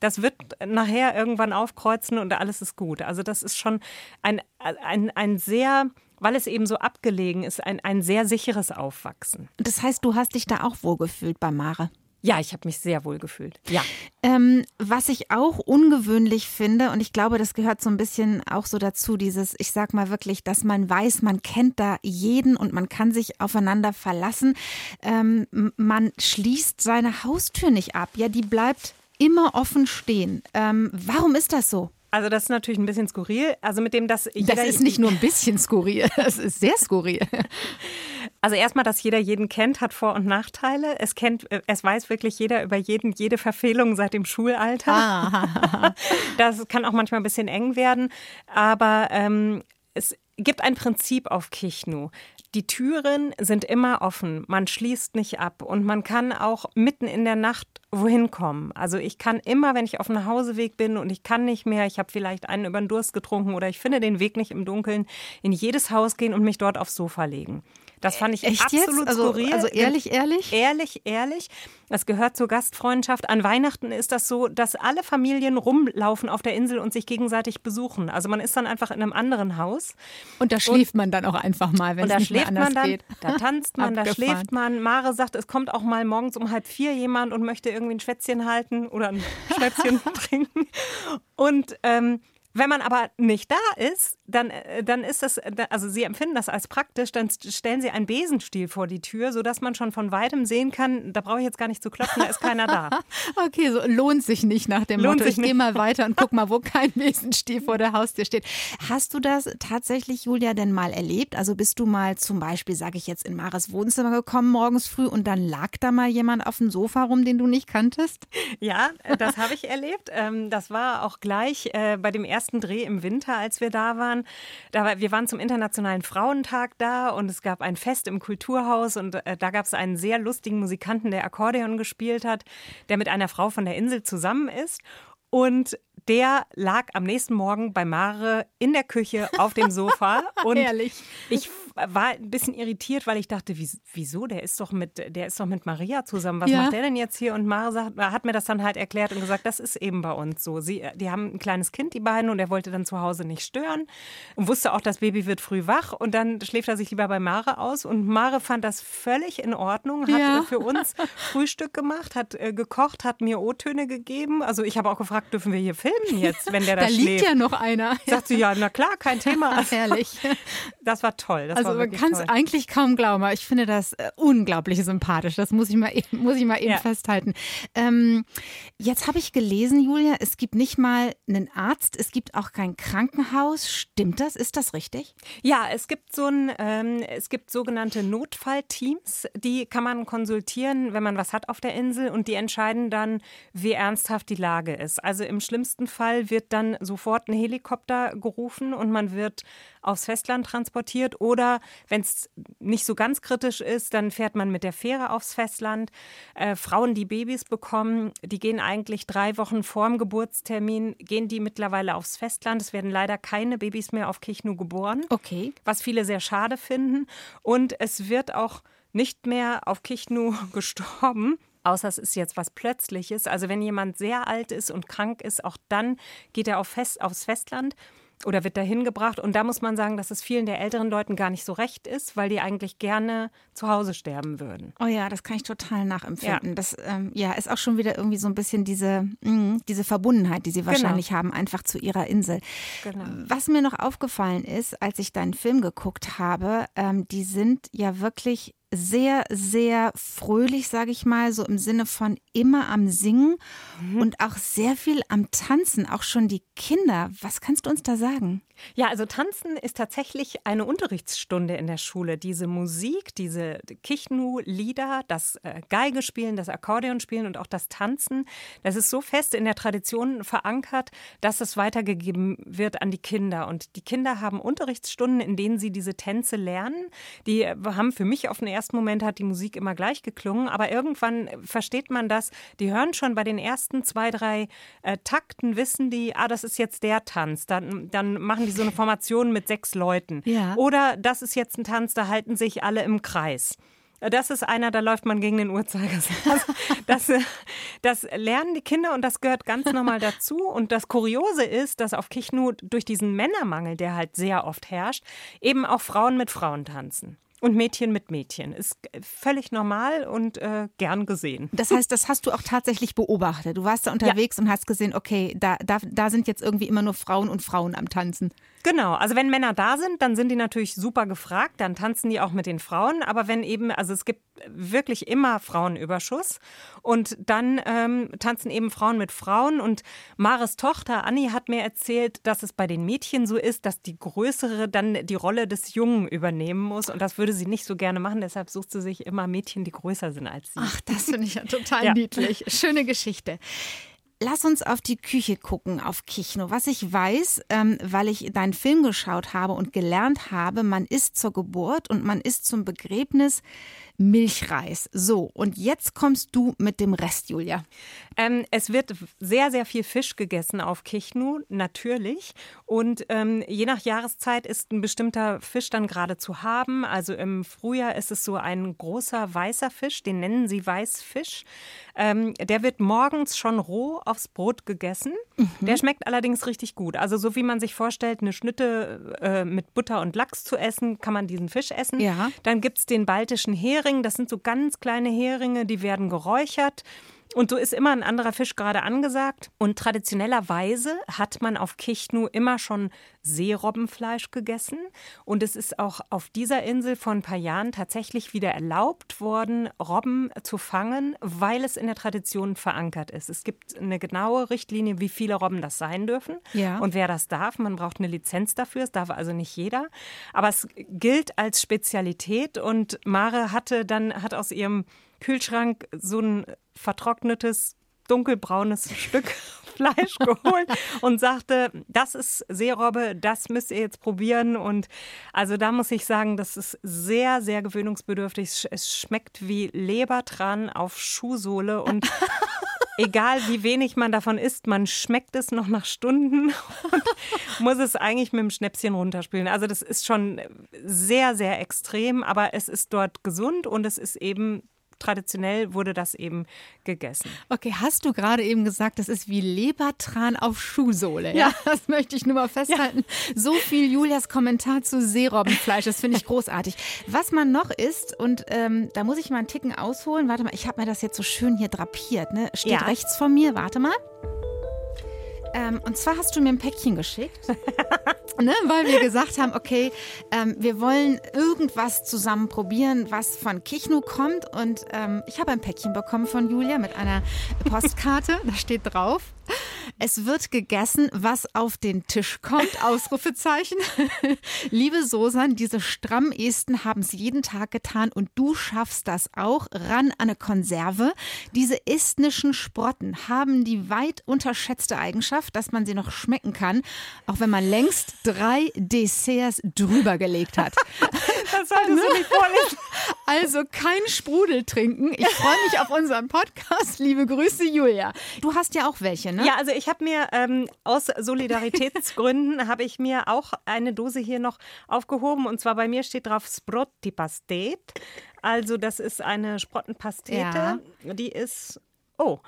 das wird nachher irgendwann aufkreuzen und alles ist gut. Also das ist schon ein, ein, ein sehr weil es eben so abgelegen ist, ein, ein sehr sicheres Aufwachsen. Das heißt, du hast dich da auch wohlgefühlt bei Mare? Ja, ich habe mich sehr wohl gefühlt. Ja. Ähm, was ich auch ungewöhnlich finde, und ich glaube, das gehört so ein bisschen auch so dazu, dieses, ich sag mal wirklich, dass man weiß, man kennt da jeden und man kann sich aufeinander verlassen. Ähm, man schließt seine Haustür nicht ab. Ja, die bleibt immer offen stehen. Ähm, warum ist das so? Also das ist natürlich ein bisschen skurril. Also mit dem, dass jeder das ist nicht nur ein (laughs) bisschen skurril, das ist sehr skurril. Also erstmal, dass jeder jeden kennt, hat Vor- und Nachteile. Es kennt, es weiß wirklich jeder über jeden jede Verfehlung seit dem Schulalter. Ah. (laughs) Das kann auch manchmal ein bisschen eng werden, aber ähm, es gibt ein Prinzip auf Kichnu. Die Türen sind immer offen, man schließt nicht ab und man kann auch mitten in der Nacht wohin kommen. Also ich kann immer, wenn ich auf dem Nachhauseweg bin und ich kann nicht mehr, ich habe vielleicht einen über den Durst getrunken oder ich finde den Weg nicht im Dunkeln, in jedes Haus gehen und mich dort aufs Sofa legen. Das fand ich Echt absolut also, skurril. Also ehrlich, ehrlich? Ehrlich, ehrlich. Das gehört zur Gastfreundschaft. An Weihnachten ist das so, dass alle Familien rumlaufen auf der Insel und sich gegenseitig besuchen. Also man ist dann einfach in einem anderen Haus. Und da schläft und, man dann auch einfach mal, wenn es nicht mehr anders dann, geht. Da tanzt man, da schläft man. Mare sagt, es kommt auch mal morgens um halb vier jemand und möchte irgendwie ein Schwätzchen halten oder ein Schnäpschen (laughs) trinken. Und ähm, wenn man aber nicht da ist, dann, äh, dann ist das, also Sie empfinden das als praktisch, dann stellen Sie einen Besenstiel vor die Tür, sodass man schon von weitem sehen kann, da brauche ich jetzt gar nicht zu klopfen, da ist keiner da. (laughs) okay, so lohnt sich nicht nach dem lohnt Motto, ich gehe mal weiter und guck mal, wo (laughs) kein Besenstiel vor der Haustür steht. Hast du das tatsächlich, Julia, denn mal erlebt? Also bist du mal zum Beispiel, sage ich jetzt, in Mares Wohnzimmer gekommen morgens früh und dann lag da mal jemand auf dem Sofa rum, den du nicht kanntest? Ja, äh, das habe ich erlebt. Ähm, das war auch gleich äh, bei dem ersten ersten Dreh im Winter, als wir da waren. Da war, wir waren zum Internationalen Frauentag da und es gab ein Fest im Kulturhaus und äh, da gab es einen sehr lustigen Musikanten, der Akkordeon gespielt hat, der mit einer Frau von der Insel zusammen ist. Und der lag am nächsten Morgen bei Mare in der Küche auf dem Sofa. (laughs) Und Ehrlich. ich war ein bisschen irritiert, weil ich dachte, wieso? Der ist doch mit, der ist doch mit Maria zusammen. Was ja. macht der denn jetzt hier? Und Mare sagt, hat mir das dann halt erklärt und gesagt, das ist eben bei uns so. Sie, die haben ein kleines Kind, die beiden, und er wollte dann zu Hause nicht stören und wusste auch, das Baby wird früh wach und dann schläft er sich lieber bei Mare aus. Und Mare fand das völlig in Ordnung, hat ja. für uns (laughs) Frühstück gemacht, hat äh, gekocht, hat mir O-Töne gegeben. Also ich habe auch gefragt, dürfen wir hier filmen jetzt, wenn der da, da schläft? Da liegt ja noch einer. Sagt sie, ja, na klar, kein (laughs) Thema. Herrlich. Das war toll. Das also man kann es eigentlich kaum glauben, aber ich finde das äh, unglaublich sympathisch. Das muss ich mal eben, muss ich mal eben ja. festhalten. Ähm, jetzt habe ich gelesen, Julia, es gibt nicht mal einen Arzt, es gibt auch kein Krankenhaus. Stimmt das? Ist das richtig? Ja, es gibt so ein, ähm, es gibt sogenannte Notfallteams, die kann man konsultieren, wenn man was hat auf der Insel und die entscheiden dann, wie ernsthaft die Lage ist. Also im schlimmsten Fall wird dann sofort ein Helikopter gerufen und man wird aufs Festland transportiert oder wenn es nicht so ganz kritisch ist, dann fährt man mit der Fähre aufs Festland. Äh, Frauen, die Babys bekommen, die gehen eigentlich drei Wochen vorm Geburtstermin, gehen die mittlerweile aufs Festland. Es werden leider keine Babys mehr auf Kichnu geboren. Okay. Was viele sehr schade finden. Und es wird auch nicht mehr auf Kichnu (laughs) gestorben. Außer es ist jetzt was Plötzliches. Also wenn jemand sehr alt ist und krank ist, auch dann geht er auf Fest, aufs Festland oder wird dahin gebracht. Und da muss man sagen, dass es vielen der älteren Leuten gar nicht so recht ist, weil die eigentlich gerne zu Hause sterben würden. Oh ja, das kann ich total nachempfinden. Ja. Das ähm, ja, ist auch schon wieder irgendwie so ein bisschen diese, mh, mm, diese Verbundenheit, die sie genau. wahrscheinlich genau. haben, einfach zu ihrer Insel. Genau. Was mir noch aufgefallen ist, als ich deinen Film geguckt habe, ähm, die sind ja wirklich sehr, sehr fröhlich, sage ich mal, so im Sinne von immer am Singen mhm. und auch sehr viel am Tanzen, auch schon die Kinder. Was kannst du uns da sagen? Ja, also Tanzen ist tatsächlich eine Unterrichtsstunde in der Schule. Diese Musik, diese Kichnu-Lieder, das äh, Geige spielen, das Akkordeon spielen und auch das Tanzen, das ist so fest in der Tradition verankert, dass es weitergegeben wird an die Kinder. Und die Kinder haben Unterrichtsstunden, in denen sie diese Tänze lernen. Die äh, haben für mich auf den ersten ersten Moment hat die Musik immer gleich geklungen, aber irgendwann versteht man das. Die hören schon bei den ersten zwei, drei äh, Takten, wissen die, ah, das ist jetzt der Tanz. Dann, dann machen die so eine Formation mit sechs Leuten. Ja. Oder das ist jetzt ein Tanz, da halten sich alle im Kreis. Das ist einer, da läuft man gegen den Uhrzeigersinn. (laughs) Das, das, das, lernen die Kinder und das gehört ganz normal (laughs) dazu. Und das Kuriose ist, dass auf Kichnu durch diesen Männermangel, der halt sehr oft herrscht, eben auch Frauen mit Frauen tanzen. Und Mädchen mit Mädchen. Ist völlig normal und äh, gern gesehen. Das heißt, das hast du auch tatsächlich beobachtet. Du warst da unterwegs ja. und hast gesehen, okay, da, da, da sind jetzt irgendwie immer nur Frauen und Frauen am Tanzen. Genau, also wenn Männer da sind, dann sind die natürlich super gefragt, dann tanzen die auch mit den Frauen. Aber wenn eben, also es gibt wirklich immer Frauenüberschuss und dann ähm, tanzen eben Frauen mit Frauen. Und Mares Tochter Anni hat mir erzählt, dass es bei den Mädchen so ist, dass die Größere dann die Rolle des Jungen übernehmen muss. Und das würde sie nicht so gerne machen. Deshalb sucht sie sich immer Mädchen, die größer sind als sie. Ach, das finde ich ja total ja. niedlich. Schöne Geschichte. Lass uns auf die Küche gucken, auf Kichno. Was ich weiß, ähm, weil ich deinen Film geschaut habe und gelernt habe, man isst zur Geburt und man isst zum Begräbnis Milchreis. So, und jetzt kommst du mit dem Rest, Julia. Ähm, es wird sehr, sehr viel Fisch gegessen auf Kichnu, natürlich. Und ähm, je nach Jahreszeit ist ein bestimmter Fisch dann gerade zu haben. Also im Frühjahr ist es so ein großer weißer Fisch, den nennen sie Weißfisch. Ähm, der wird morgens schon roh aufs Brot gegessen. Mhm. Der schmeckt allerdings richtig gut. Also so wie man sich vorstellt, eine Schnitte äh, mit Butter und Lachs zu essen, kann man diesen Fisch essen. Ja. Dann gibt es den baltischen Hering. Das sind so ganz kleine Heringe, die werden geräuchert. Und so ist immer ein anderer Fisch gerade angesagt. Und traditionellerweise hat man auf Kichnu immer schon Seerobbenfleisch gegessen. Und es ist auch auf dieser Insel vor ein paar Jahren tatsächlich wieder erlaubt worden, Robben zu fangen, weil es in der Tradition verankert ist. Es gibt eine genaue Richtlinie, wie viele Robben das sein dürfen ja. und wer das darf. Man braucht eine Lizenz dafür. Es darf also nicht jeder. Aber es gilt als Spezialität. Und Mare hatte dann, hat aus ihrem Kühlschrank so ein vertrocknetes, dunkelbraunes (laughs) Stück Fleisch geholt und sagte, das ist Seerobbe, das müsst ihr jetzt probieren. Und also da muss ich sagen, das ist sehr, sehr gewöhnungsbedürftig. Es schmeckt wie Lebertran auf Schuhsohle und (laughs) egal wie wenig man davon isst, man schmeckt es noch nach Stunden und muss es eigentlich mit dem Schnäpschen runterspülen. Also das ist schon sehr, sehr extrem, aber es ist dort gesund und es ist eben traditionell wurde das eben gegessen. Okay, hast du gerade eben gesagt, das ist wie Lebertran auf Schuhsohle. Ja, ja das möchte ich nur mal festhalten. Ja. So viel Julias Kommentar zu Seerobbenfleisch, das finde ich (laughs) großartig. Was man noch isst, und ähm, da muss ich mal einen Ticken ausholen. Warte mal, ich habe mir das jetzt so schön hier drapiert. Ne? Steht ja. rechts von mir, warte mal. Ähm, und zwar hast du mir ein Päckchen geschickt, (laughs) ne, weil wir gesagt haben, okay, ähm, wir wollen irgendwas zusammen probieren, was von Kichnu kommt. Und ähm, ich habe ein Päckchen bekommen von Julia mit einer Postkarte. (laughs) da steht drauf, es wird gegessen, was auf den Tisch kommt. Ausrufezeichen. (laughs) Liebe Sosan, diese Strammesten haben es jeden Tag getan und du schaffst das auch. Ran an eine Konserve. Diese estnischen Sprotten haben die weit unterschätzte Eigenschaft, dass man sie noch schmecken kann, auch wenn man längst drei Desserts drüber gelegt hat. (laughs) Das solltest du nicht vorlesen. Also kein Sprudel trinken. Ich freue mich auf unseren Podcast. Liebe Grüße, Julia. Du hast ja auch welche, ne? Ja, also ich habe mir ähm, aus Solidaritätsgründen (laughs) habe ich mir auch eine Dose hier noch aufgehoben und zwar bei mir steht drauf Sprotti Pastet. Also das ist eine Sprottenpastete. Ja. Die ist oh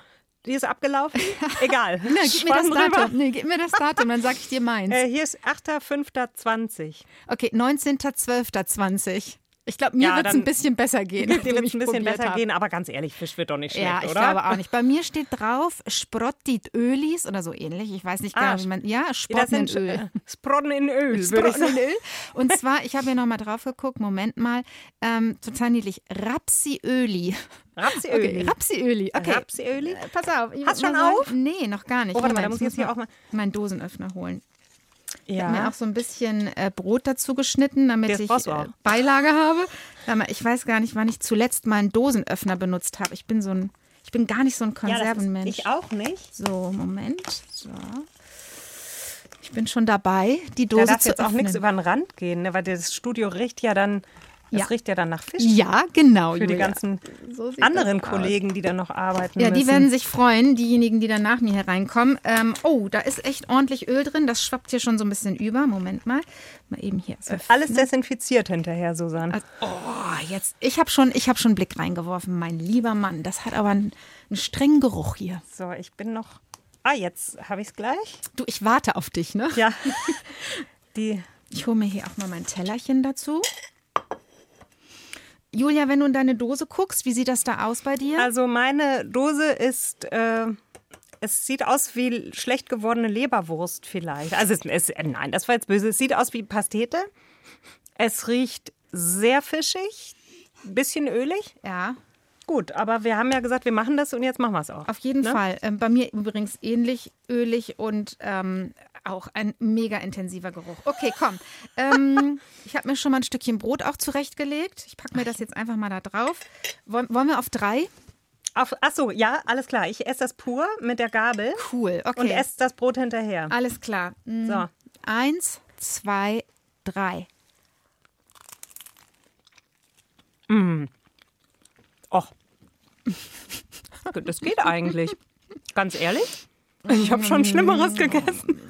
die ist abgelaufen? (laughs) Egal. Na, gib mir das Datum. Nee, gib mir das Datum, dann sag ich dir meins. Äh, hier ist 8.5.20. Okay, 19.12.20. Ich glaube, mir ja, wird es ein bisschen besser gehen. (laughs) Dir wird es ein bisschen besser hab. gehen, aber ganz ehrlich, Fisch wird doch nicht schlecht, ja, ich oder? glaube auch nicht. Bei mir steht drauf Sprottit Ölis oder so ähnlich. Ich weiß nicht genau, ah, wie man. Ja, Sprotten in Öl. Äh, Sprotten in Öl, (laughs) Sprotten in Öl. Und zwar, ich habe hier nochmal drauf geguckt, Moment mal, ähm, total niedlich. Rapsiöli. Rapsiöli. Okay, Rapsiöli. Okay. Rapsiöli. Äh, pass auf. Hast du schon auf? Nee, noch gar nicht. Oh, warte mal, da muss ich jetzt hier auch mal meinen Dosenöffner holen. Ich ja. habe mir auch so ein bisschen äh, Brot dazu geschnitten, damit ich äh, Beilage habe. Ich weiß gar nicht, wann ich zuletzt mal einen Dosenöffner benutzt habe. Ich bin so ein, ich bin gar nicht so ein Konservenmensch. Ja, ich auch nicht. So, Moment. So. Ich bin schon dabei, die Dose da darf zu jetzt öffnen. auch nichts über den Rand gehen, ne? weil das Studio riecht ja dann das ja. riecht ja dann nach Fisch. Ja, genau. Für Julia. die ganzen so anderen Kollegen, die dann noch arbeiten. Ja, müssen. die werden sich freuen, diejenigen, die dann nach mir hereinkommen. Ähm, oh, da ist echt ordentlich Öl drin. Das schwappt hier schon so ein bisschen über. Moment mal. Mal eben hier. Öffnen. Alles desinfiziert hinterher, Susanne. Also, oh, jetzt. Ich habe schon, hab schon einen Blick reingeworfen. Mein lieber Mann, das hat aber einen, einen strengen Geruch hier. So, ich bin noch. Ah, jetzt habe ich es gleich. Du, ich warte auf dich, ne? Ja. (laughs) die. Ich hole mir hier auch mal mein Tellerchen dazu. Julia, wenn du in deine Dose guckst, wie sieht das da aus bei dir? Also meine Dose ist, äh, es sieht aus wie schlecht gewordene Leberwurst vielleicht. Also es, es, nein, das war jetzt böse. Es sieht aus wie Pastete. Es riecht sehr fischig, bisschen ölig. Ja. Gut, aber wir haben ja gesagt, wir machen das und jetzt machen wir es auch. Auf jeden ne? Fall. Ähm, bei mir übrigens ähnlich ölig und ähm, auch ein mega intensiver Geruch. Okay, komm. Ähm, ich habe mir schon mal ein Stückchen Brot auch zurechtgelegt. Ich packe mir das jetzt einfach mal da drauf. Wollen, wollen wir auf drei? Auf, ach so, ja, alles klar. Ich esse das pur mit der Gabel. Cool, okay. Und esse das Brot hinterher. Alles klar. Mhm. So. Eins, zwei, drei. Mm. Och. Das geht eigentlich. Ganz ehrlich. Ich habe schon Schlimmeres gegessen.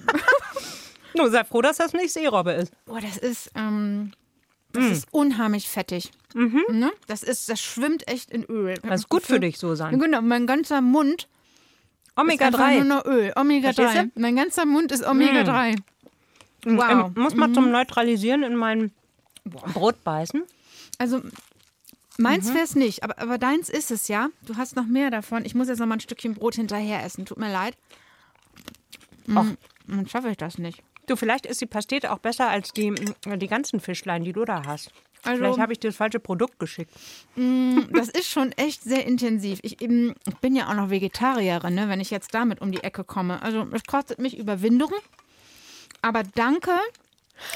(laughs) Nur sei froh, dass das nicht Seerobbe ist. Boah, das ist, ähm, das mm. ist unheimlich fettig. Mhm. Ne? Das ist, das schwimmt echt in Öl. Das ist gut für dich, so sein. Genau, mein ganzer Mund Omega ist 3. nur noch Öl. Omega 3. Mein ganzer Mund ist Omega mm. 3. Wow. Ähm, muss man mhm. zum Neutralisieren in mein Brot beißen? Also Meins mhm. wäre es nicht, aber, aber deins ist es ja. Du hast noch mehr davon. Ich muss jetzt noch mal ein Stückchen Brot hinterher essen. Tut mir leid. Ach, mm, dann schaffe ich das nicht. Du, vielleicht ist die Pastete auch besser als die, mm, die ganzen Fischlein, die du da hast. Also, vielleicht habe ich dir das falsche Produkt geschickt. Mm, (laughs) das ist schon echt sehr intensiv. Ich, ich bin ja auch noch Vegetarierin, ne, wenn ich jetzt damit um die Ecke komme. Also es kostet mich Überwindung. Aber danke,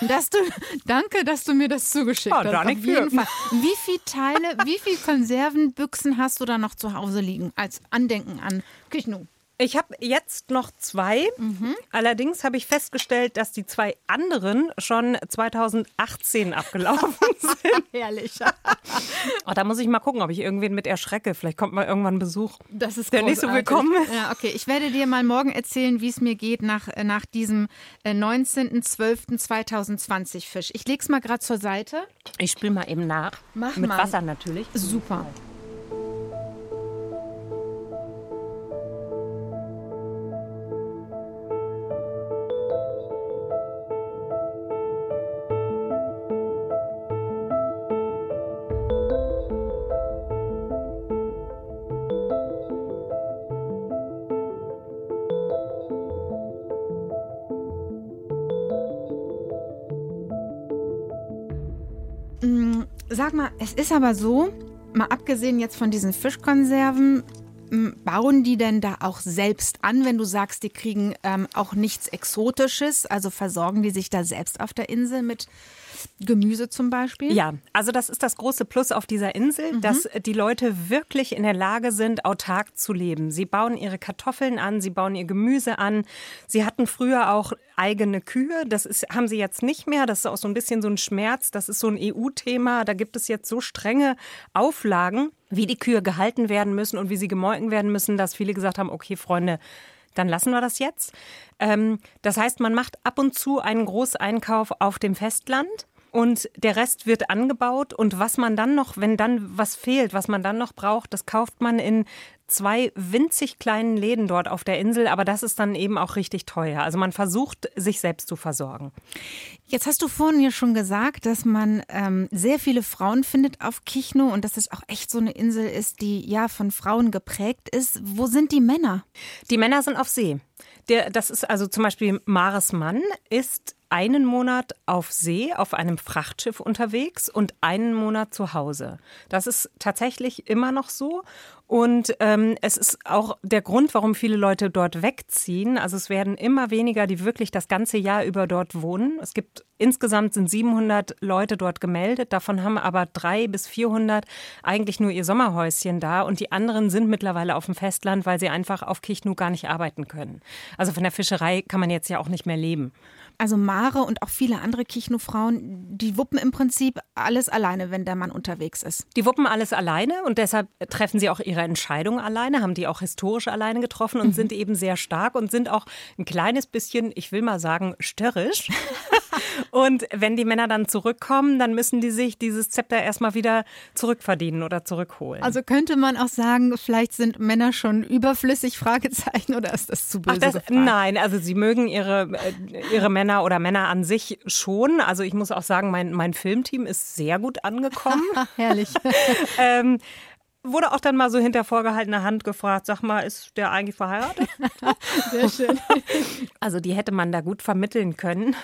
dass du, (laughs) danke, dass du mir das zugeschickt oh, hast. Auf jeden Fall. Wie viele Teile, wie viele Konservenbüchsen hast du da noch zu Hause liegen als Andenken an Küchnu? Ich habe jetzt noch zwei. Mhm. Allerdings habe ich festgestellt, dass die zwei anderen schon 2018 abgelaufen (laughs) sind. Herrlich. oh, da muss ich mal gucken, ob ich irgendwen mit erschrecke. Vielleicht kommt mal irgendwann Besuch. Das ist der nicht so willkommen ist. Ja, okay. Ich werde dir mal morgen erzählen, wie es mir geht nach, äh, nach diesem 19.12.2020 äh, Fisch. Ich lege es mal gerade zur Seite. Ich spüle mal eben nach. Mach mit mal. Wasser natürlich. Super. Sag mal, es ist aber so, mal abgesehen jetzt von diesen Fischkonserven, bauen die denn da auch selbst an, wenn du sagst, die kriegen ähm, auch nichts Exotisches? Also versorgen die sich da selbst auf der Insel mit Gemüse zum Beispiel? Ja, also das ist das große Plus auf dieser Insel, mhm. dass die Leute wirklich in der Lage sind, autark zu leben. Sie bauen ihre Kartoffeln an, sie bauen ihr Gemüse an. Sie hatten früher auch eigene Kühe. Das ist, haben sie jetzt nicht mehr. Das ist auch so ein bisschen so ein Schmerz. Das ist so ein EU-Thema. Da gibt es jetzt so strenge Auflagen, wie die Kühe gehalten werden müssen und wie sie gemolken werden müssen, dass viele gesagt haben, okay, Freunde, dann lassen wir das jetzt. Ähm, das heißt, man macht ab und zu einen Großeinkauf auf dem Festland und der Rest wird angebaut und was man dann noch, wenn dann was fehlt, was man dann noch braucht, das kauft man in zwei winzig kleinen Läden dort auf der Insel, aber das ist dann eben auch richtig teuer. Also man versucht, sich selbst zu versorgen. Jetzt hast du vorhin ja schon gesagt, dass man ähm, sehr viele Frauen findet auf Kichno und dass es auch echt so eine Insel ist, die ja von Frauen geprägt ist. Wo sind die Männer? Die Männer sind auf See. Der, das ist also zum Beispiel Mares Mann ist einen Monat auf See auf einem Frachtschiff unterwegs und einen Monat zu Hause. Das ist tatsächlich immer noch so. Und ähm, es ist auch der Grund, warum viele Leute dort wegziehen. Also es werden immer weniger, die wirklich das ganze Jahr über dort wohnen. Es gibt insgesamt sind 700 Leute dort gemeldet. Davon haben aber drei bis 400 eigentlich nur ihr Sommerhäuschen da. Und die anderen sind mittlerweile auf dem Festland, weil sie einfach auf Kichnu gar nicht arbeiten können. Also von der Fischerei kann man jetzt ja auch nicht mehr leben. Also Mare und auch viele andere Kichnu-Frauen, die wuppen im Prinzip alles alleine, wenn der Mann unterwegs ist. Die wuppen alles alleine und deshalb treffen sie auch ihre Entscheidungen alleine, haben die auch historisch alleine getroffen und mhm. sind eben sehr stark und sind auch ein kleines bisschen, ich will mal sagen, störrisch. (laughs) und wenn die Männer dann zurückkommen, dann müssen die sich dieses Zepter erstmal wieder zurückverdienen oder zurückholen. Also könnte man auch sagen, vielleicht sind Männer schon überflüssig, Fragezeichen, oder ist das zu böse Ach, das, Nein, also sie mögen ihre, äh, ihre Männer Männer oder Männer an sich schon. Also ich muss auch sagen, mein, mein Filmteam ist sehr gut angekommen. (laughs) Herrlich. (laughs) ähm, wurde auch dann mal so hinter vorgehaltener Hand gefragt, sag mal, ist der eigentlich verheiratet? (laughs) Sehr schön. Also die hätte man da gut vermitteln können.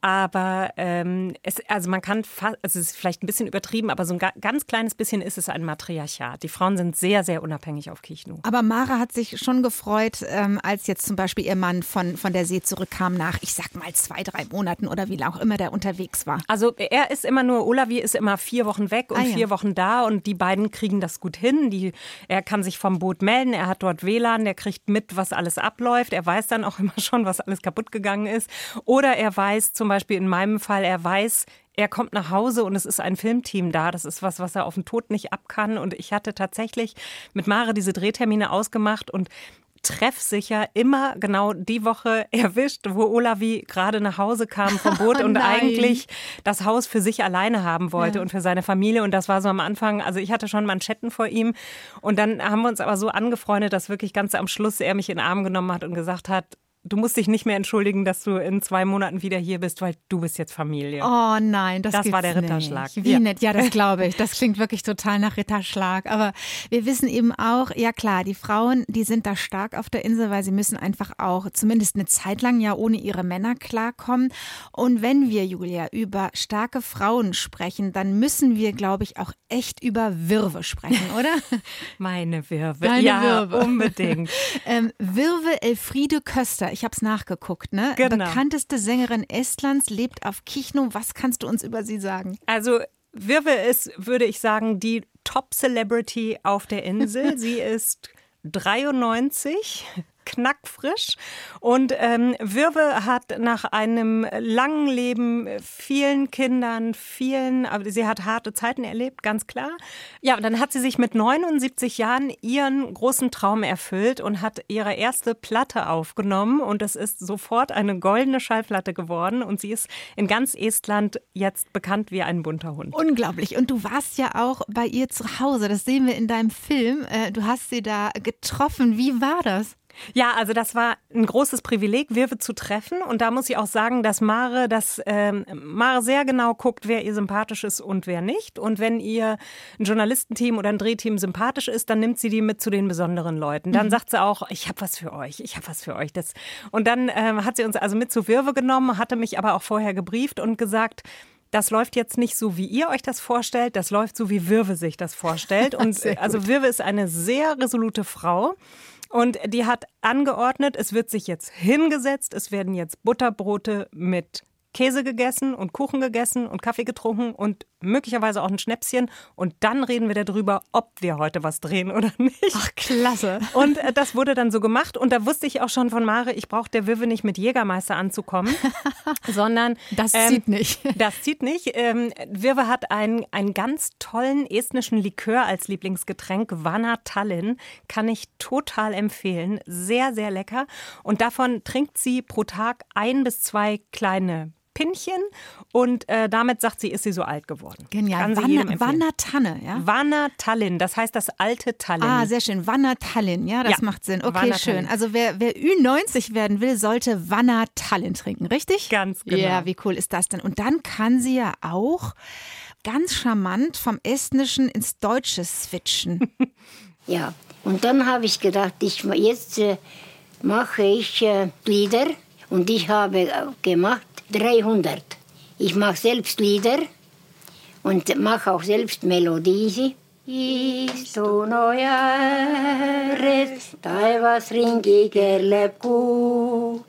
Aber ähm, es, also man kann also es ist vielleicht ein bisschen übertrieben, aber so ein ganz kleines bisschen ist es ein Matriarchat. Die Frauen sind sehr, sehr unabhängig auf Kichnu. Aber Mara hat sich schon gefreut, ähm, als jetzt zum Beispiel ihr Mann von, von der See zurückkam nach, ich sag mal, zwei, drei Monaten oder wie auch immer der unterwegs war. Also er ist immer nur, Olavi ist immer vier Wochen weg und ah, ja. vier Wochen da und die beiden kriegen das gut hin. Die, er kann sich vom Boot melden, er hat dort WLAN, der kriegt mit, was alles abläuft. Er weiß dann auch (laughs) immer schon, was alles kaputt gegangen ist. Oder er weiß zum zum Beispiel in meinem Fall, er weiß, er kommt nach Hause und es ist ein Filmteam da. Das ist was, was er auf den Tod nicht ab kann. Und ich hatte tatsächlich mit Mare diese Drehtermine ausgemacht und treffsicher immer genau die Woche (laughs) erwischt, wo Olavi gerade nach Hause kam vom (laughs) Boot und eigentlich das Haus für sich alleine haben wollte ja. und für seine Familie. Und das war so am Anfang, also ich hatte schon Manschetten vor ihm. Und dann haben wir uns aber so angefreundet, dass wirklich ganz am Schluss er mich in den Arm genommen hat und gesagt hat, du musst dich nicht mehr entschuldigen, dass du in zwei Monaten wieder hier bist, weil du bist jetzt Familie. Oh nein, das, das war der Ritterschlag. Nicht. Wie ja. nett, ja, das (laughs) glaube ich. Das klingt wirklich total nach Ritterschlag. Aber wir wissen eben auch, ja klar, die Frauen, die sind da stark auf der Insel, weil sie müssen einfach auch zumindest eine Zeit lang ja ohne ihre Männer klarkommen. Und wenn wir, Julia, über starke Frauen sprechen, dann müssen wir, glaube ich, auch echt über Wirwe sprechen, oder? (laughs) Meine Wirwe. Deine ja, Wirwe. unbedingt. (laughs) ähm, Wirwe Elfriede Köster ich habe es nachgeguckt, ne? Genau. Bekannteste Sängerin Estlands, lebt auf Kichno. Was kannst du uns über sie sagen? Also Wirwe ist, würde ich sagen, die Top-Celebrity auf der Insel. (laughs) sie ist 93, knackfrisch. Und ähm, Wirwe hat nach einem langen Leben, vielen Kindern, vielen, aber sie hat harte Zeiten erlebt, ganz klar. Ja, und dann hat sie sich mit 79 Jahren ihren großen Traum erfüllt und hat ihre erste Platte aufgenommen. Und es ist sofort eine goldene Schallplatte geworden. Und sie ist in ganz Estland jetzt bekannt wie ein bunter Hund. Unglaublich. Und du warst ja auch bei ihr zu Hause. Das sehen wir in deinem Film. Äh, du hast sie da getroffen. Wie war das? Ja, also das war ein großes Privileg, Wirwe zu treffen. Und da muss ich auch sagen, dass Mare, dass ähm, Mare sehr genau guckt, wer ihr sympathisch ist und wer nicht. Und wenn ihr ein Journalistenteam oder ein Drehteam sympathisch ist, dann nimmt sie die mit zu den besonderen Leuten. Dann mhm. sagt sie auch, ich habe was für euch, ich habe was für euch. Das und dann ähm, hat sie uns also mit zu Wirwe genommen, hatte mich aber auch vorher gebrieft und gesagt, das läuft jetzt nicht so, wie ihr euch das vorstellt, das läuft so, wie Wirwe sich das vorstellt. (laughs) Und also Wirwe ist eine sehr resolute Frau. Und die hat angeordnet, es wird sich jetzt hingesetzt, es werden jetzt Butterbrote mit Käse gegessen und Kuchen gegessen und Kaffee getrunken und möglicherweise auch ein Schnäpschen. Und dann reden wir darüber, ob wir heute was drehen oder nicht. Ach, klasse. Und äh, das wurde dann so gemacht. Und da wusste ich auch schon von Mare, ich brauche der Wive nicht mit Jägermeister anzukommen, (laughs) sondern. Das ähm, zieht nicht. (laughs) Das zieht nicht. Ähm, Wirwe hat einen, einen ganz tollen estnischen Likör als Lieblingsgetränk, Vanna Tallinn. Kann ich total empfehlen. Sehr, sehr lecker. Und davon trinkt sie pro Tag ein bis zwei kleine Pinchen und äh, damit sagt sie, ist sie so alt geworden. Genial. Wanna, Wanna Tanne, ja? Wanna Tallinn, das heißt das alte Tallinn. Ah, sehr schön. Wanna Tallinn, ja, das ja. macht Sinn. Okay, schön. Tallinn. Also wer, wer Ü90 werden will, sollte Wanna Tallinn trinken, richtig? Ganz genau. Ja, wie cool ist das denn? Und dann kann sie ja auch ganz charmant vom Estnischen ins Deutsche switchen. (laughs) ja, und dann habe ich gedacht, ich, jetzt äh, mache ich äh, Lieder und ich habe gemacht 300. Ich mache selbst Lieder und mache auch selbst Melodien. Istunojääres taevasringi keerleb kuu.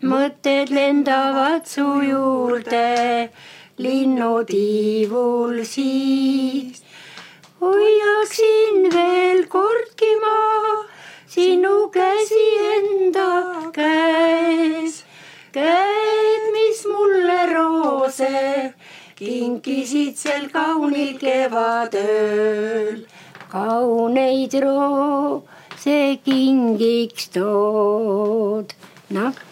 mõtted lendavad su juurde, linnutiivul siis. hoiaksin veel kordki ma sinu käsi enda käes käed, mis mulle roose kinkisid sel kaunil kevadööl. kauneid roose kingiks tood. noh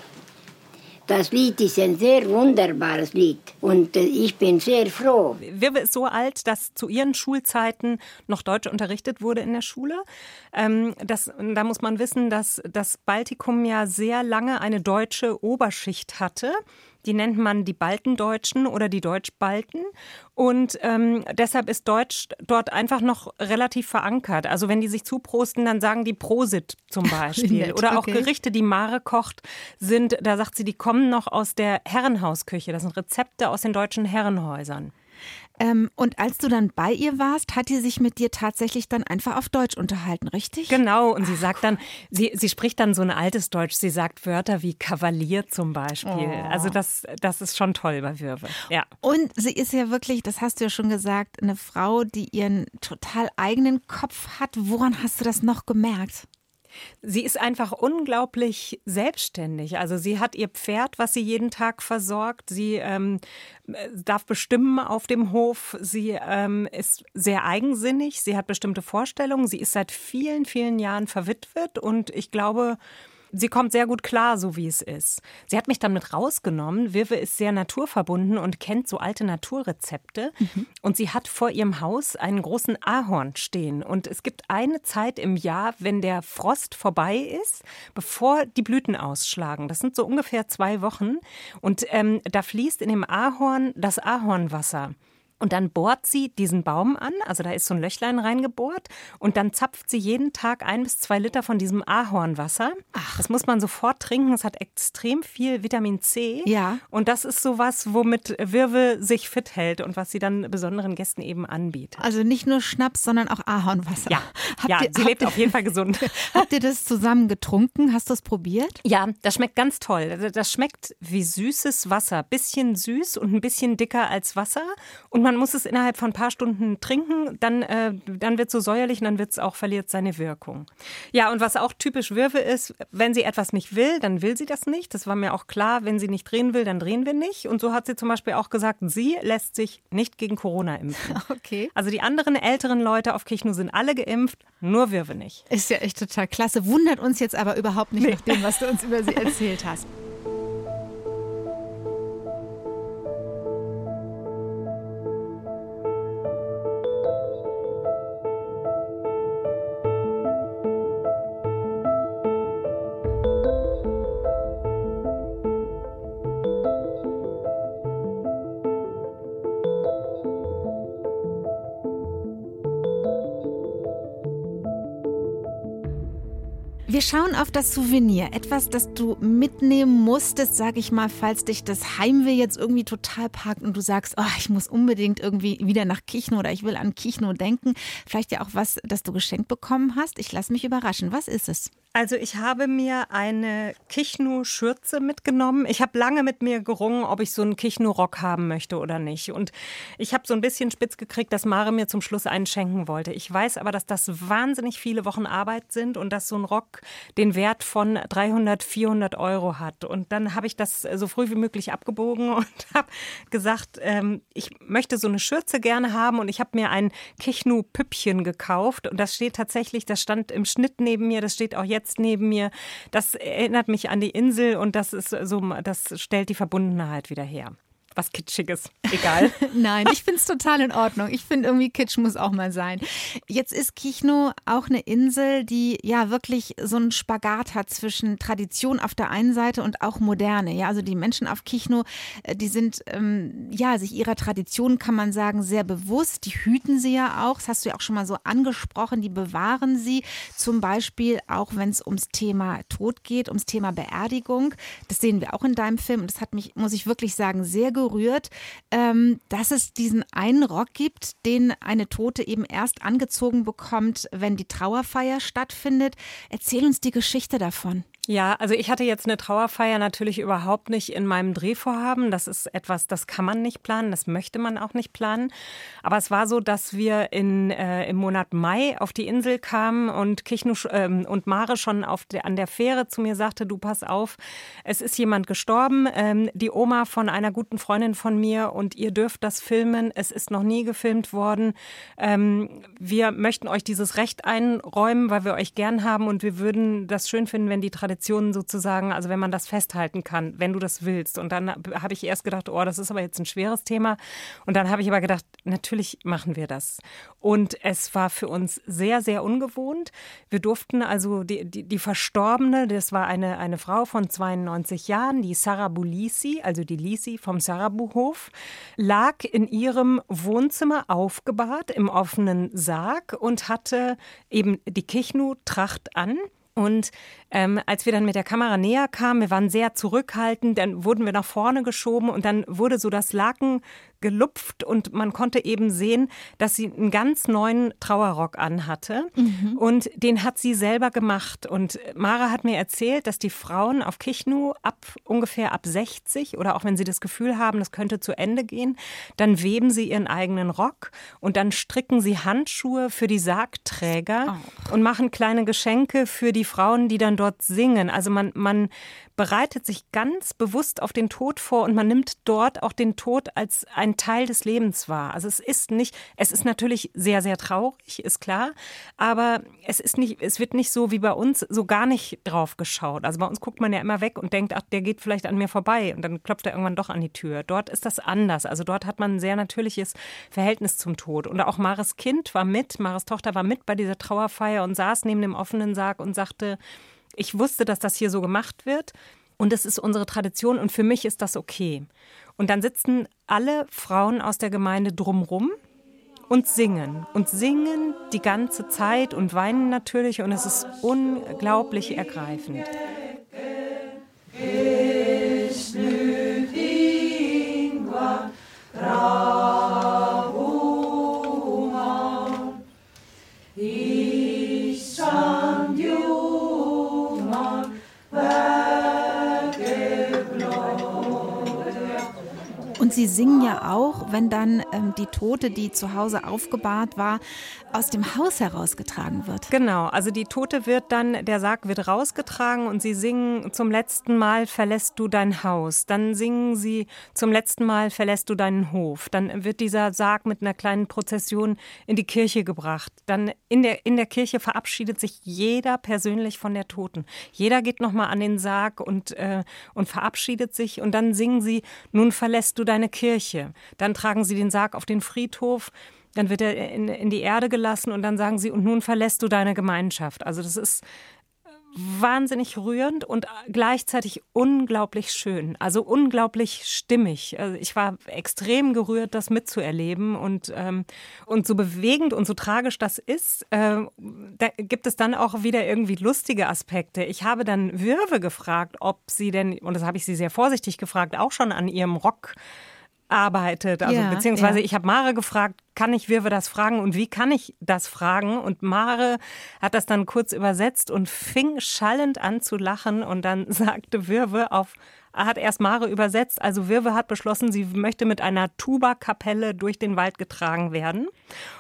Das Lied ist ein sehr wunderbares Lied und äh, ich bin sehr froh. Wirwe ist so alt, dass zu ihren Schulzeiten noch Deutsch unterrichtet wurde in der Schule. Ähm, das, da muss man wissen, dass das Baltikum ja sehr lange eine deutsche Oberschicht hatte. Die nennt man die Baltendeutschen oder die Deutschbalten. Und ähm, deshalb ist Deutsch dort einfach noch relativ verankert. Also wenn die sich zuprosten, dann sagen die Prosit zum (laughs) Beispiel. oder auch okay. Gerichte, die Mare kocht, sind, da sagt sie, die kommen noch aus der Herrenhausküche. Das sind Rezepte aus den deutschen Herrenhäusern. Ähm, und als du dann bei ihr warst, hat sie sich mit dir tatsächlich dann einfach auf Deutsch unterhalten, richtig? Genau. Und sie sagt dann, sie, sie spricht dann so ein altes Deutsch. Sie sagt Wörter wie Kavalier zum Beispiel. Oh. Also das, das ist schon toll bei Wirwe. Ja. Und sie ist ja wirklich, das hast du ja schon gesagt, eine Frau, die ihren total eigenen Kopf hat. Woran hast du das noch gemerkt? Sie ist einfach unglaublich selbstständig. Also sie hat ihr Pferd, was sie jeden Tag versorgt. Sie ähm, darf bestimmen auf dem Hof. Sie ähm, ist sehr eigensinnig. Sie hat bestimmte Vorstellungen. Sie ist seit vielen, vielen Jahren verwitwet und ich glaube, sie kommt sehr gut klar, so wie es ist. Sie hat mich dann mit rausgenommen. Wirwe ist sehr naturverbunden und kennt so alte Naturrezepte. Mhm. Und sie hat vor ihrem Haus einen großen Ahorn stehen. Und es gibt eine Zeit im Jahr, wenn der Frost vorbei ist, bevor die Blüten ausschlagen. Das sind so ungefähr zwei Wochen. Und ähm, da fließt in dem Ahorn das Ahornwasser. Und dann bohrt sie diesen Baum an, also da ist so ein Löchlein reingebohrt, und dann zapft sie jeden Tag ein bis zwei Liter von diesem Ahornwasser. Ach. Das muss man sofort trinken. Es hat extrem viel Vitamin C. Ja. Und das ist sowas, womit Wirwe sich fit hält und was sie dann besonderen Gästen eben anbietet. Also nicht nur Schnaps, sondern auch Ahornwasser. Ja, ja ihr, sie lebt ihr, auf jeden Fall gesund. (laughs) Habt ihr das zusammen getrunken? Hast du es probiert? Ja, das schmeckt ganz toll. Das schmeckt wie süßes Wasser. Bisschen süß und ein bisschen dicker als Wasser. Und man muss es innerhalb von ein paar Stunden trinken, dann, äh, dann wird es so säuerlich und dann wird es auch, verliert seine Wirkung. Ja, und was auch typisch Wirwe ist, wenn sie etwas nicht will, dann will sie das nicht. Das war mir auch klar, wenn sie nicht drehen will, dann drehen wir nicht. Und so hat sie zum Beispiel auch gesagt, sie lässt sich nicht gegen Corona impfen. (laughs) Okay. Also die anderen älteren Leute auf Kichnu sind alle geimpft, nur Wirwe nicht. Ist ja echt total klasse. Wundert uns jetzt aber überhaupt nicht nee. nach dem, was du uns über sie erzählt hast. (laughs) Wir schauen auf das Souvenir, etwas, das du mitnehmen musstest, sag ich mal, falls dich das Heimweh jetzt irgendwie total packt und du sagst, oh, ich muss unbedingt irgendwie wieder nach Kichno oder ich will an Kichno denken. Vielleicht ja auch was, das du geschenkt bekommen hast. Ich lasse mich überraschen. Was ist es? Also ich habe mir eine Kichnu-Schürze mitgenommen. Ich habe lange mit mir gerungen, ob ich so einen Kichnu-Rock haben möchte oder nicht. Und ich habe so ein bisschen spitz gekriegt, dass Mare mir zum Schluss einen schenken wollte. Ich weiß aber, dass das wahnsinnig viele Wochen Arbeit sind und dass so ein Rock den Wert von 300, 400 Euro hat. Und dann habe ich das so früh wie möglich abgebogen (laughs) und habe gesagt, ähm, ich möchte so eine Schürze gerne haben. Und ich habe mir ein Kichnu-Püppchen gekauft. Und das steht tatsächlich, das stand im Schnitt neben mir, das steht auch jetzt jetzt neben mir. Das erinnert mich an die Insel und das ist so, das stellt die Verbundenheit wieder her was Kitschiges. Egal. (laughs) Nein, ich finde es total in Ordnung. Ich finde irgendwie Kitsch muss auch mal sein. Jetzt ist Kichno auch eine Insel, die ja wirklich so einen Spagat hat zwischen Tradition auf der einen Seite und auch Moderne. Ja, also die Menschen auf Kichno, äh, die sind ähm, ja sich ihrer Tradition, kann man sagen, sehr bewusst. Die hüten sie ja auch. Das hast du ja auch schon mal so angesprochen. Die bewahren sie zum Beispiel auch, wenn es ums Thema Tod geht, ums Thema Beerdigung. Das sehen wir auch in deinem Film. Und das hat mich, muss ich wirklich sagen, sehr gerührt berührt, ähm, dass es diesen einen Rock gibt, den eine Tote eben erst angezogen bekommt, wenn die Trauerfeier stattfindet. Erzähl uns die Geschichte davon. Ja, also ich hatte jetzt eine Trauerfeier natürlich überhaupt nicht in meinem Drehvorhaben. Das ist etwas, das kann man nicht planen, das möchte man auch nicht planen. Aber es war so, dass wir in, äh, im Monat Mai auf die Insel kamen und Kichnu ähm, und Mare schon auf der, an der Fähre zu mir sagte, du pass auf, es ist jemand gestorben, ähm, die Oma von einer guten Freundin von mir und ihr dürft das filmen. Es ist noch nie gefilmt worden. Ähm, wir möchten euch dieses Recht einräumen, weil wir euch gern haben und wir würden das schön finden, wenn die Tradition Traditionen sozusagen, also wenn man das festhalten kann, wenn du das willst. Und dann habe ich erst gedacht, oh, das ist aber jetzt ein schweres Thema. Und dann habe ich aber gedacht, natürlich machen wir das. Und es war für uns sehr, sehr ungewohnt. Wir durften also die, die, die Verstorbene, das war eine, eine Frau von 92 Jahren, die Sarah Bulisi, also die Lisi vom Sarabu-Hof, lag in ihrem Wohnzimmer aufgebahrt im offenen Sarg und hatte eben die Kichnu-Tracht an. Und ähm, als wir dann mit der Kamera näher kamen, wir waren sehr zurückhaltend, dann wurden wir nach vorne geschoben und dann wurde so das Laken gelupft und man konnte eben sehen, dass sie einen ganz neuen Trauerrock anhatte mhm. und den hat sie selber gemacht und Mara hat mir erzählt, dass die Frauen auf Kichnu ab ungefähr ab 60 oder auch wenn sie das Gefühl haben, das könnte zu Ende gehen, dann weben sie ihren eigenen Rock und dann stricken sie Handschuhe für die Sargträger oh. und machen kleine Geschenke für die Frauen, die dann dort singen. Also man man bereitet sich ganz bewusst auf den Tod vor und man nimmt dort auch den Tod als ein Teil des Lebens wahr. Also es ist nicht, es ist natürlich sehr, sehr traurig, ist klar, aber es ist nicht, es wird nicht so wie bei uns so gar nicht drauf geschaut. Also bei uns guckt man ja immer weg und denkt, ach, der geht vielleicht an mir vorbei und dann klopft er irgendwann doch an die Tür. Dort ist das anders. Also dort hat man ein sehr natürliches Verhältnis zum Tod. Und auch Mares Kind war mit, Mares Tochter war mit bei dieser Trauerfeier und saß neben dem offenen Sarg und sagte, ich wusste, dass das hier so gemacht wird und es ist unsere Tradition und für mich ist das okay. Und dann sitzen alle Frauen aus der Gemeinde drumrum und singen und singen die ganze Zeit und weinen natürlich und es ist unglaublich ergreifend. Singen ja auch, wenn dann ähm, die Tote, die zu Hause aufgebahrt war, aus dem Haus herausgetragen wird. Genau, also die Tote wird dann, der Sarg wird rausgetragen und sie singen zum letzten Mal verlässt du dein Haus. Dann singen sie zum letzten Mal verlässt du deinen Hof. Dann wird dieser Sarg mit einer kleinen Prozession in die Kirche gebracht. Dann in der, in der Kirche verabschiedet sich jeder persönlich von der Toten. Jeder geht nochmal an den Sarg und, äh, und verabschiedet sich und dann singen sie, nun verlässt du dein eine Kirche. Dann tragen sie den Sarg auf den Friedhof, dann wird er in, in die Erde gelassen und dann sagen sie, und nun verlässt du deine Gemeinschaft. Also das ist wahnsinnig rührend und gleichzeitig unglaublich schön, also unglaublich stimmig. Also ich war extrem gerührt, das mitzuerleben und, ähm, und so bewegend und so tragisch das ist, äh, da gibt es dann auch wieder irgendwie lustige Aspekte. Ich habe dann Wirwe gefragt, ob sie denn, und das habe ich sie sehr vorsichtig gefragt, auch schon an ihrem Rock arbeitet. Also ja, beziehungsweise ja. ich habe Mare gefragt, kann ich Wirwe das fragen und wie kann ich das fragen? Und Mare hat das dann kurz übersetzt und fing schallend an zu lachen und dann (laughs) sagte Wirwe auf hat erst Mare übersetzt. Also Wirwe hat beschlossen, sie möchte mit einer Tuba-Kapelle durch den Wald getragen werden.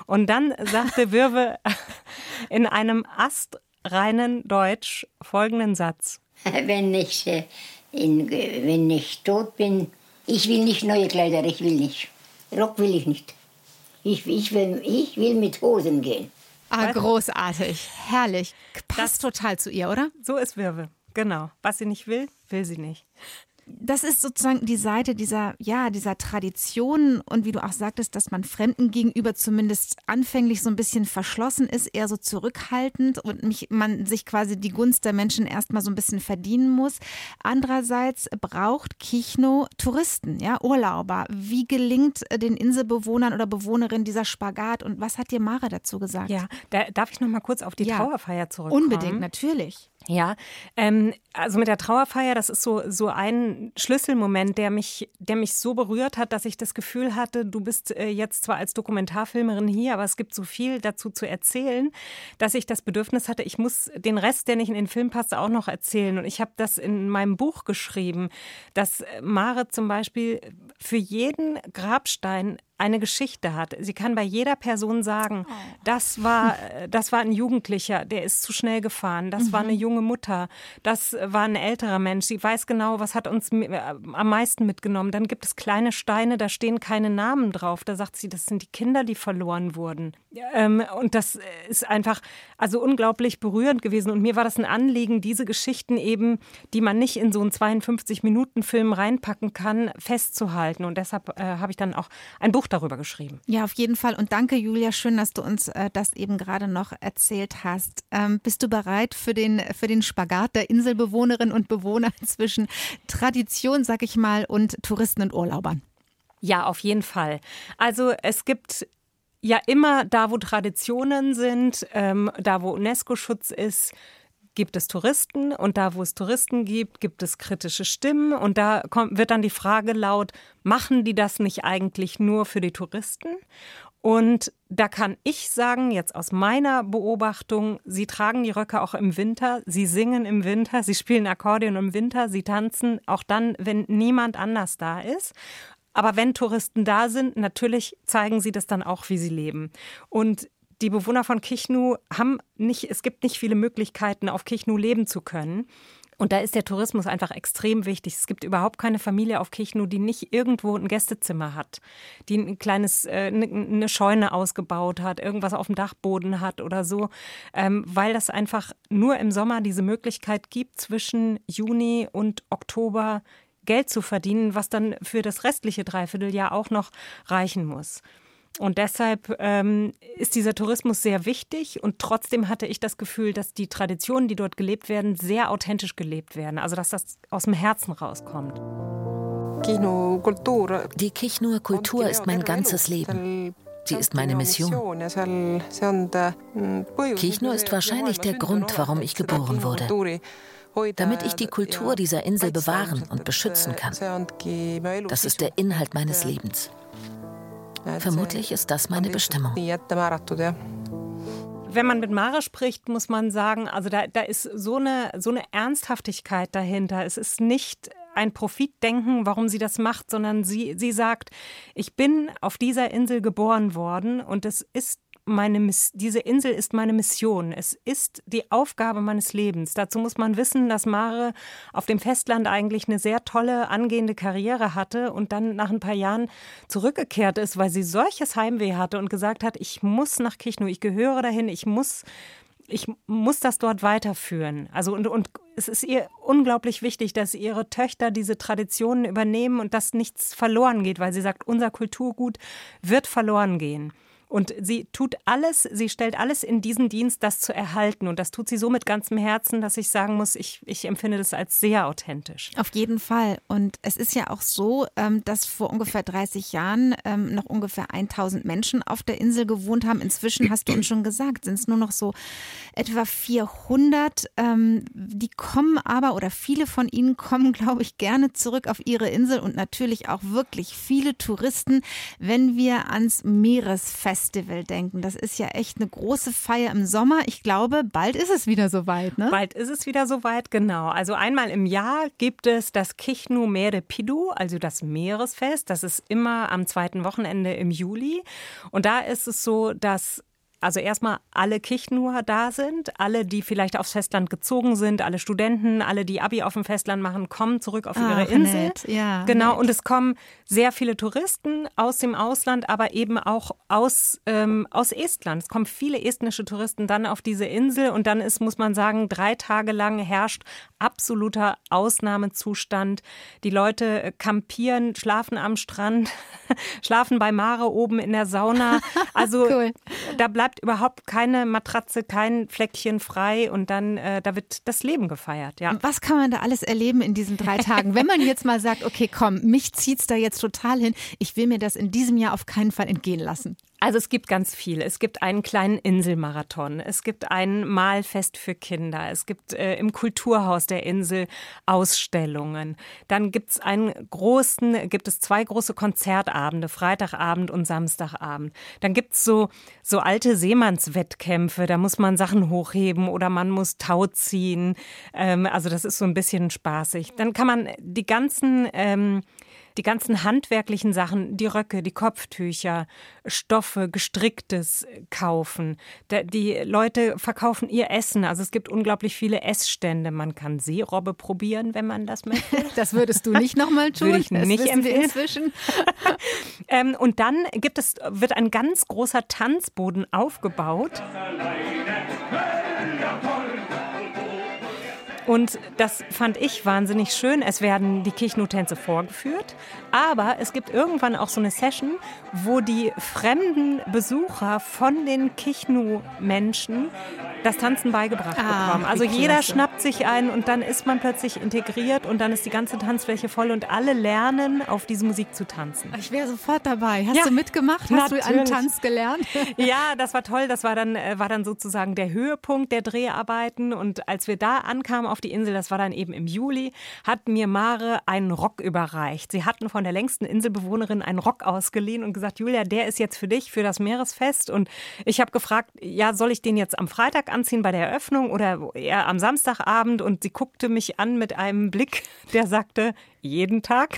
Und dann sagte (laughs) Wirwe (laughs) in einem astreinen Deutsch folgenden Satz. Wenn ich, äh, in, wenn ich tot bin, ich will nicht neue Kleider, ich will nicht. Rock will ich nicht. Ich, ich, will, ich will mit Hosen gehen. Ah, großartig. Herrlich. Passt das, total zu ihr, oder? So ist Wirbel. Genau. Was sie nicht will, will sie nicht das ist sozusagen die Seite dieser, ja, dieser Tradition und wie du auch sagtest, dass man Fremden gegenüber zumindest anfänglich so ein bisschen verschlossen ist, eher so zurückhaltend und mich, man sich quasi die Gunst der Menschen erstmal so ein bisschen verdienen muss. Andererseits braucht Kichno Touristen, ja, Urlauber. Wie gelingt den Inselbewohnern oder Bewohnerinnen dieser Spagat und was hat dir Mare dazu gesagt? Ja, da darf ich noch mal kurz auf die ja, Trauerfeier zurückkommen? Unbedingt, natürlich. Ja, ähm, also mit der Trauerfeier, das ist so, so ein Schlüsselmoment, der mich, der mich so berührt hat, dass ich das Gefühl hatte, du bist äh, jetzt zwar als Dokumentarfilmerin hier, aber es gibt so viel dazu zu erzählen, dass ich das Bedürfnis hatte, ich muss den Rest, der nicht in den Film passt, auch noch erzählen. Und ich habe das in meinem Buch geschrieben, dass Mare zum Beispiel für jeden Grabstein eine Geschichte hat. Sie kann bei jeder Person sagen, oh. das war, das war ein Jugendlicher, der ist zu schnell gefahren, das mhm. war eine mhm. junge Mutter, das war ein älterer Mensch. Sie weiß genau, was hat uns äh, am meisten mitgenommen. Dann gibt es kleine Steine, da stehen keine Namen drauf. Da sagt sie, das sind die Kinder, die verloren wurden. Ähm, und das ist einfach also unglaublich berührend gewesen. Und mir war das ein Anliegen, diese Geschichten eben, die man nicht in so einen 52-Minuten-Film reinpacken kann, festzuhalten. Und deshalb äh, habe ich dann auch ein Buch darüber geschrieben. Ja, auf jeden Fall. Und danke, Julia, schön, dass du uns äh, das eben gerade noch erzählt hast. Ähm, bist du bereit für den, für den Spagat der Inselbewohnerinnen und Bewohner (laughs) zwischen Tradition, sag ich mal, und Touristen und Urlaubern? Ja, auf jeden Fall. Also es gibt ja immer da, wo Traditionen sind, ähm, da, wo UNESCO-Schutz ist, gibt es Touristen und da, wo es Touristen gibt, gibt es kritische Stimmen und da kommt, wird dann die Frage laut, machen die das nicht eigentlich nur für die Touristen? Und da kann ich sagen, jetzt aus meiner Beobachtung, sie tragen die Röcke auch im Winter, sie singen im Winter, sie spielen Akkordeon im Winter, sie tanzen auch dann, wenn niemand anders da ist. Aber wenn Touristen da sind, natürlich zeigen sie das dann auch, wie sie leben. Und die Bewohner von Kichnu haben nicht, es gibt nicht viele Möglichkeiten, auf Kichnu leben zu können. Und da ist der Tourismus einfach extrem wichtig. Es gibt überhaupt keine Familie auf Kichnu, die nicht irgendwo ein Gästezimmer hat, die ein kleines, äh, ne, eine Scheune ausgebaut hat, irgendwas auf dem Dachboden hat oder so, ähm, weil das einfach nur im Sommer diese Möglichkeit gibt, zwischen Juni und Oktober Geld zu verdienen, was dann für das restliche Dreivierteljahr auch noch reichen muss. Und deshalb ähm, ist dieser Tourismus sehr wichtig und trotzdem hatte ich das Gefühl, dass die Traditionen, die dort gelebt werden, sehr authentisch gelebt werden. Also dass das aus dem Herzen rauskommt. Die Kichnur Kultur ist mein ganzes Leben. Sie ist meine Mission. Kichnur ist wahrscheinlich der Grund, warum ich geboren wurde. Damit ich die Kultur dieser Insel bewahren und beschützen kann. Das ist der Inhalt meines Lebens. Vermutlich ist das meine Bestimmung. Wenn man mit Mara spricht, muss man sagen, also da, da ist so eine, so eine Ernsthaftigkeit dahinter. Es ist nicht ein Profitdenken, warum sie das macht, sondern sie, sie sagt, ich bin auf dieser Insel geboren worden und es ist meine, diese Insel ist meine Mission. Es ist die Aufgabe meines Lebens. Dazu muss man wissen, dass Mare auf dem Festland eigentlich eine sehr tolle angehende Karriere hatte und dann nach ein paar Jahren zurückgekehrt ist, weil sie solches Heimweh hatte und gesagt hat, ich muss nach Kichnu, ich gehöre dahin, ich muss ich muss das dort weiterführen. Also und, und es ist ihr unglaublich wichtig, dass ihre Töchter diese Traditionen übernehmen und dass nichts verloren geht, weil sie sagt, unser Kulturgut wird verloren gehen. Und sie tut alles, sie stellt alles in diesen Dienst, das zu erhalten. Und das tut sie so mit ganzem Herzen, dass ich sagen muss, ich, ich empfinde das als sehr authentisch. Auf jeden Fall. Und es ist ja auch so, ähm, dass vor ungefähr 30 Jahren ähm, noch ungefähr 1000 Menschen auf der Insel gewohnt haben. Inzwischen hast du uns schon gesagt, sind es nur noch so etwa 400. Ähm, die kommen aber oder viele von ihnen kommen, (laughs) glaube ich, gerne zurück auf ihre Insel und natürlich auch wirklich viele Touristen, wenn wir ans Meeresfestival denken. Das ist ja echt eine große Feier im Sommer. Ich glaube, bald ist es wieder soweit, ne? Bald ist es wieder soweit, genau. Also einmal im Jahr gibt es das Kichnu Mere Pidu, also das Meeresfest. Das ist immer am zweiten Wochenende im Juli. Und da ist es so, dass also erstmal alle Kichnuer da sind, alle, die vielleicht aufs Festland gezogen sind, alle Studenten, alle, die Abi auf dem Festland machen, kommen zurück auf ihre Ach, Insel. nett. Ja, genau, nett. und es kommen sehr viele Touristen aus dem Ausland, aber eben auch aus, ähm, aus Estland. Es kommen viele estnische Touristen dann auf diese Insel und dann ist, muss man sagen, drei Tage lang herrscht absoluter Ausnahmezustand. Die Leute äh, campieren, schlafen am Strand, (laughs) schlafen bei Mare oben in der Sauna. (laughs) Also Cool. da bleibt überhaupt keine Matratze, kein Fleckchen frei und dann äh, da wird das Leben gefeiert. Ja. Was kann man da alles erleben in diesen drei Tagen? Wenn man jetzt mal sagt, okay, komm, mich zieht's da jetzt total hin. Ich will mir das in diesem Jahr auf keinen Fall entgehen lassen. Also es gibt ganz viel. Es gibt einen kleinen Inselmarathon. Es gibt ein Mahlfest für Kinder. Es gibt äh, im Kulturhaus der Insel Ausstellungen. Dann gibt's einen großen, gibt es zwei große Konzertabende, Freitagabend und Samstagabend. Dann gibt's so, so alte Seemannswettkämpfe. Da muss man Sachen hochheben oder man muss Tau ziehen. Ähm, also das ist so ein bisschen spaßig. Dann kann man die ganzen ähm, die ganzen handwerklichen Sachen, die Röcke, die Kopftücher, Stoffe, gestricktes kaufen. Die Leute verkaufen ihr Essen. Also es gibt unglaublich viele Essstände. Man kann Seerobbe probieren, wenn man das möchte. (laughs) Das würdest du nicht nochmal (laughs) tun. Würde ich das nicht empfehlen. inzwischen. (laughs) Ähm, und dann gibt es, wird ein ganz großer Tanzboden aufgebaut. Und das fand ich wahnsinnig schön. Es werden die Kichnu-Tänze vorgeführt, aber es gibt irgendwann auch so eine Session, wo die fremden Besucher von den Kichnu-Menschen das Tanzen beigebracht Ah, bekommen. Also jeder klasse. schnappt sich einen und dann ist man plötzlich integriert und dann ist die ganze Tanzfläche voll und alle lernen, auf diese Musik zu tanzen. Ich wäre sofort dabei. Hast Ja, du mitgemacht? Hast du einen natürlich. Tanz gelernt? (laughs) Ja, (laughs) das war toll. Das war dann, äh, war dann sozusagen der Höhepunkt der Dreharbeiten. Und als wir da ankamen auf die Insel, das war dann eben im Juli, hat mir Mare einen Rock überreicht. Sie hatten von der längsten Inselbewohnerin einen Rock ausgeliehen und gesagt, Julia, der ist jetzt für dich, für das Meeresfest. Und ich habe gefragt, ja, soll ich den jetzt am Freitag anziehen bei der Eröffnung oder eher am Samstagabend? Und sie guckte mich an mit einem Blick, der sagte, jeden Tag.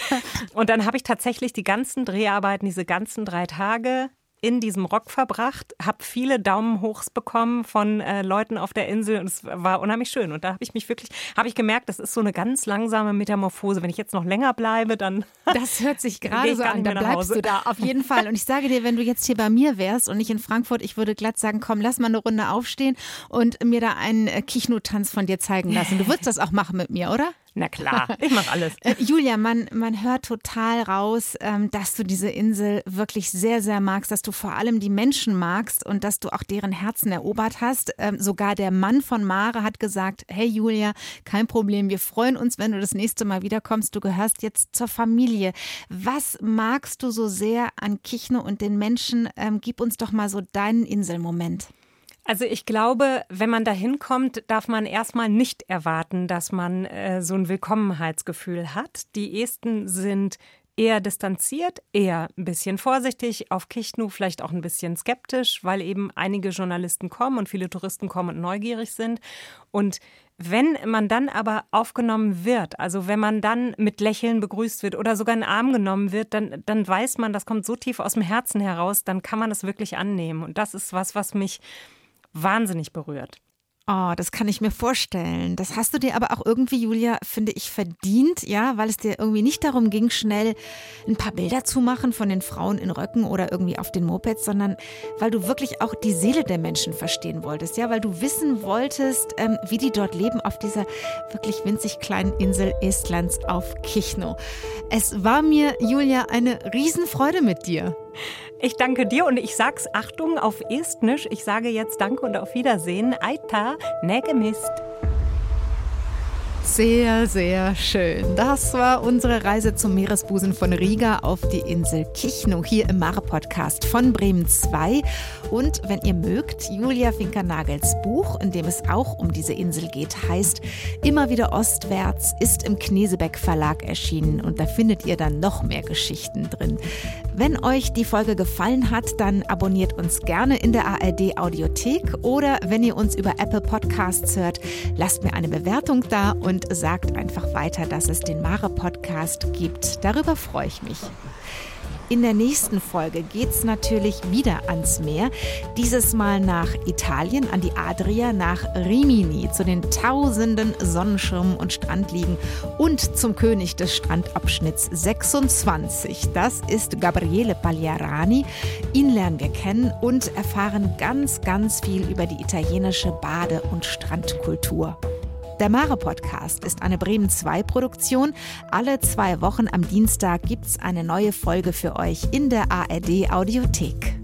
(laughs) und dann habe ich tatsächlich die ganzen Dreharbeiten, diese ganzen drei Tage in diesem Rock verbracht, habe viele Daumen hochs bekommen von äh, Leuten auf der Insel und es war unheimlich schön. Und da habe ich mich wirklich, habe ich gemerkt, das ist so eine ganz langsame Metamorphose. Wenn ich jetzt noch länger bleibe, dann (laughs) Das hört sich gerade so an. nicht Da mehr nach bleibst du da auf jeden Fall. Und ich sage dir, wenn du jetzt hier bei mir wärst und nicht in Frankfurt, ich würde glatt sagen, komm, lass mal eine Runde aufstehen und mir da einen äh, Kichnu-Tanz von dir zeigen lassen. Du würdest das auch machen mit mir, oder? Na klar, (laughs) ich mache alles. Äh, Julia, man, man hört total raus, ähm, dass du diese Insel wirklich sehr, sehr magst, dass du vor allem die Menschen magst und dass du auch deren Herzen erobert hast. Ähm, sogar der Mann von Mare hat gesagt, hey Julia, kein Problem, wir freuen uns, wenn du das nächste Mal wiederkommst. Du gehörst jetzt zur Familie. Was magst du so sehr an Kichno und den Menschen? Ähm, gib uns doch mal so deinen Inselmoment. Also ich glaube, wenn man da hinkommt, darf man erstmal nicht erwarten, dass man äh, so ein Willkommenheitsgefühl hat. Die Esten sind eher distanziert, eher ein bisschen vorsichtig, auf Kichnu vielleicht auch ein bisschen skeptisch, weil eben einige Journalisten kommen und viele Touristen kommen und neugierig sind. Und wenn man dann aber aufgenommen wird, also wenn man dann mit Lächeln begrüßt wird oder sogar in den Arm genommen wird, dann, dann weiß man, das kommt so tief aus dem Herzen heraus, dann kann man es wirklich annehmen. Und das ist was, was mich wahnsinnig berührt. Oh, das kann ich mir vorstellen. Das hast du dir aber auch irgendwie, Julia, finde ich, verdient, ja, weil es dir irgendwie nicht darum ging, schnell ein paar Bilder zu machen von den Frauen in Röcken oder irgendwie auf den Mopeds, sondern weil du wirklich auch die Seele der Menschen verstehen wolltest, ja, weil du wissen wolltest, ähm, wie die dort leben auf dieser wirklich winzig kleinen Insel Estlands auf Kichno. Es war mir, Julia, eine Riesenfreude mit dir. Ich danke dir und ich sag's Achtung auf Estnisch. Ich sage jetzt Danke und auf Wiedersehen. Aita, negemist. Sehr, sehr schön. Das war unsere Reise zum Meeresbusen von Riga auf die Insel Kichno hier im Mare-Podcast von Bremen 2. Und wenn ihr mögt, Julia Finkernagels Buch, in dem es auch um diese Insel geht, heißt Immer wieder ostwärts, ist im Knesebeck Verlag erschienen und da findet ihr dann noch mehr Geschichten drin. Wenn euch die Folge gefallen hat, dann abonniert uns gerne in der ARD Audiothek oder wenn ihr uns über Apple Podcasts hört, lasst mir eine Bewertung da und und sagt einfach weiter, dass es den Mare Podcast gibt. Darüber freue ich mich. In der nächsten Folge geht es natürlich wieder ans Meer. Dieses Mal nach Italien, an die Adria, nach Rimini, zu den tausenden Sonnenschirmen und Strandliegen und zum König des Strandabschnitts 26. Das ist Gabriele Pagliarani. Ihn lernen wir kennen und erfahren ganz, ganz viel über die italienische Bade- und Strandkultur. Der Mare Podcast ist eine Bremen 2 Produktion. Alle zwei Wochen am Dienstag gibt es eine neue Folge für euch in der ARD Audiothek.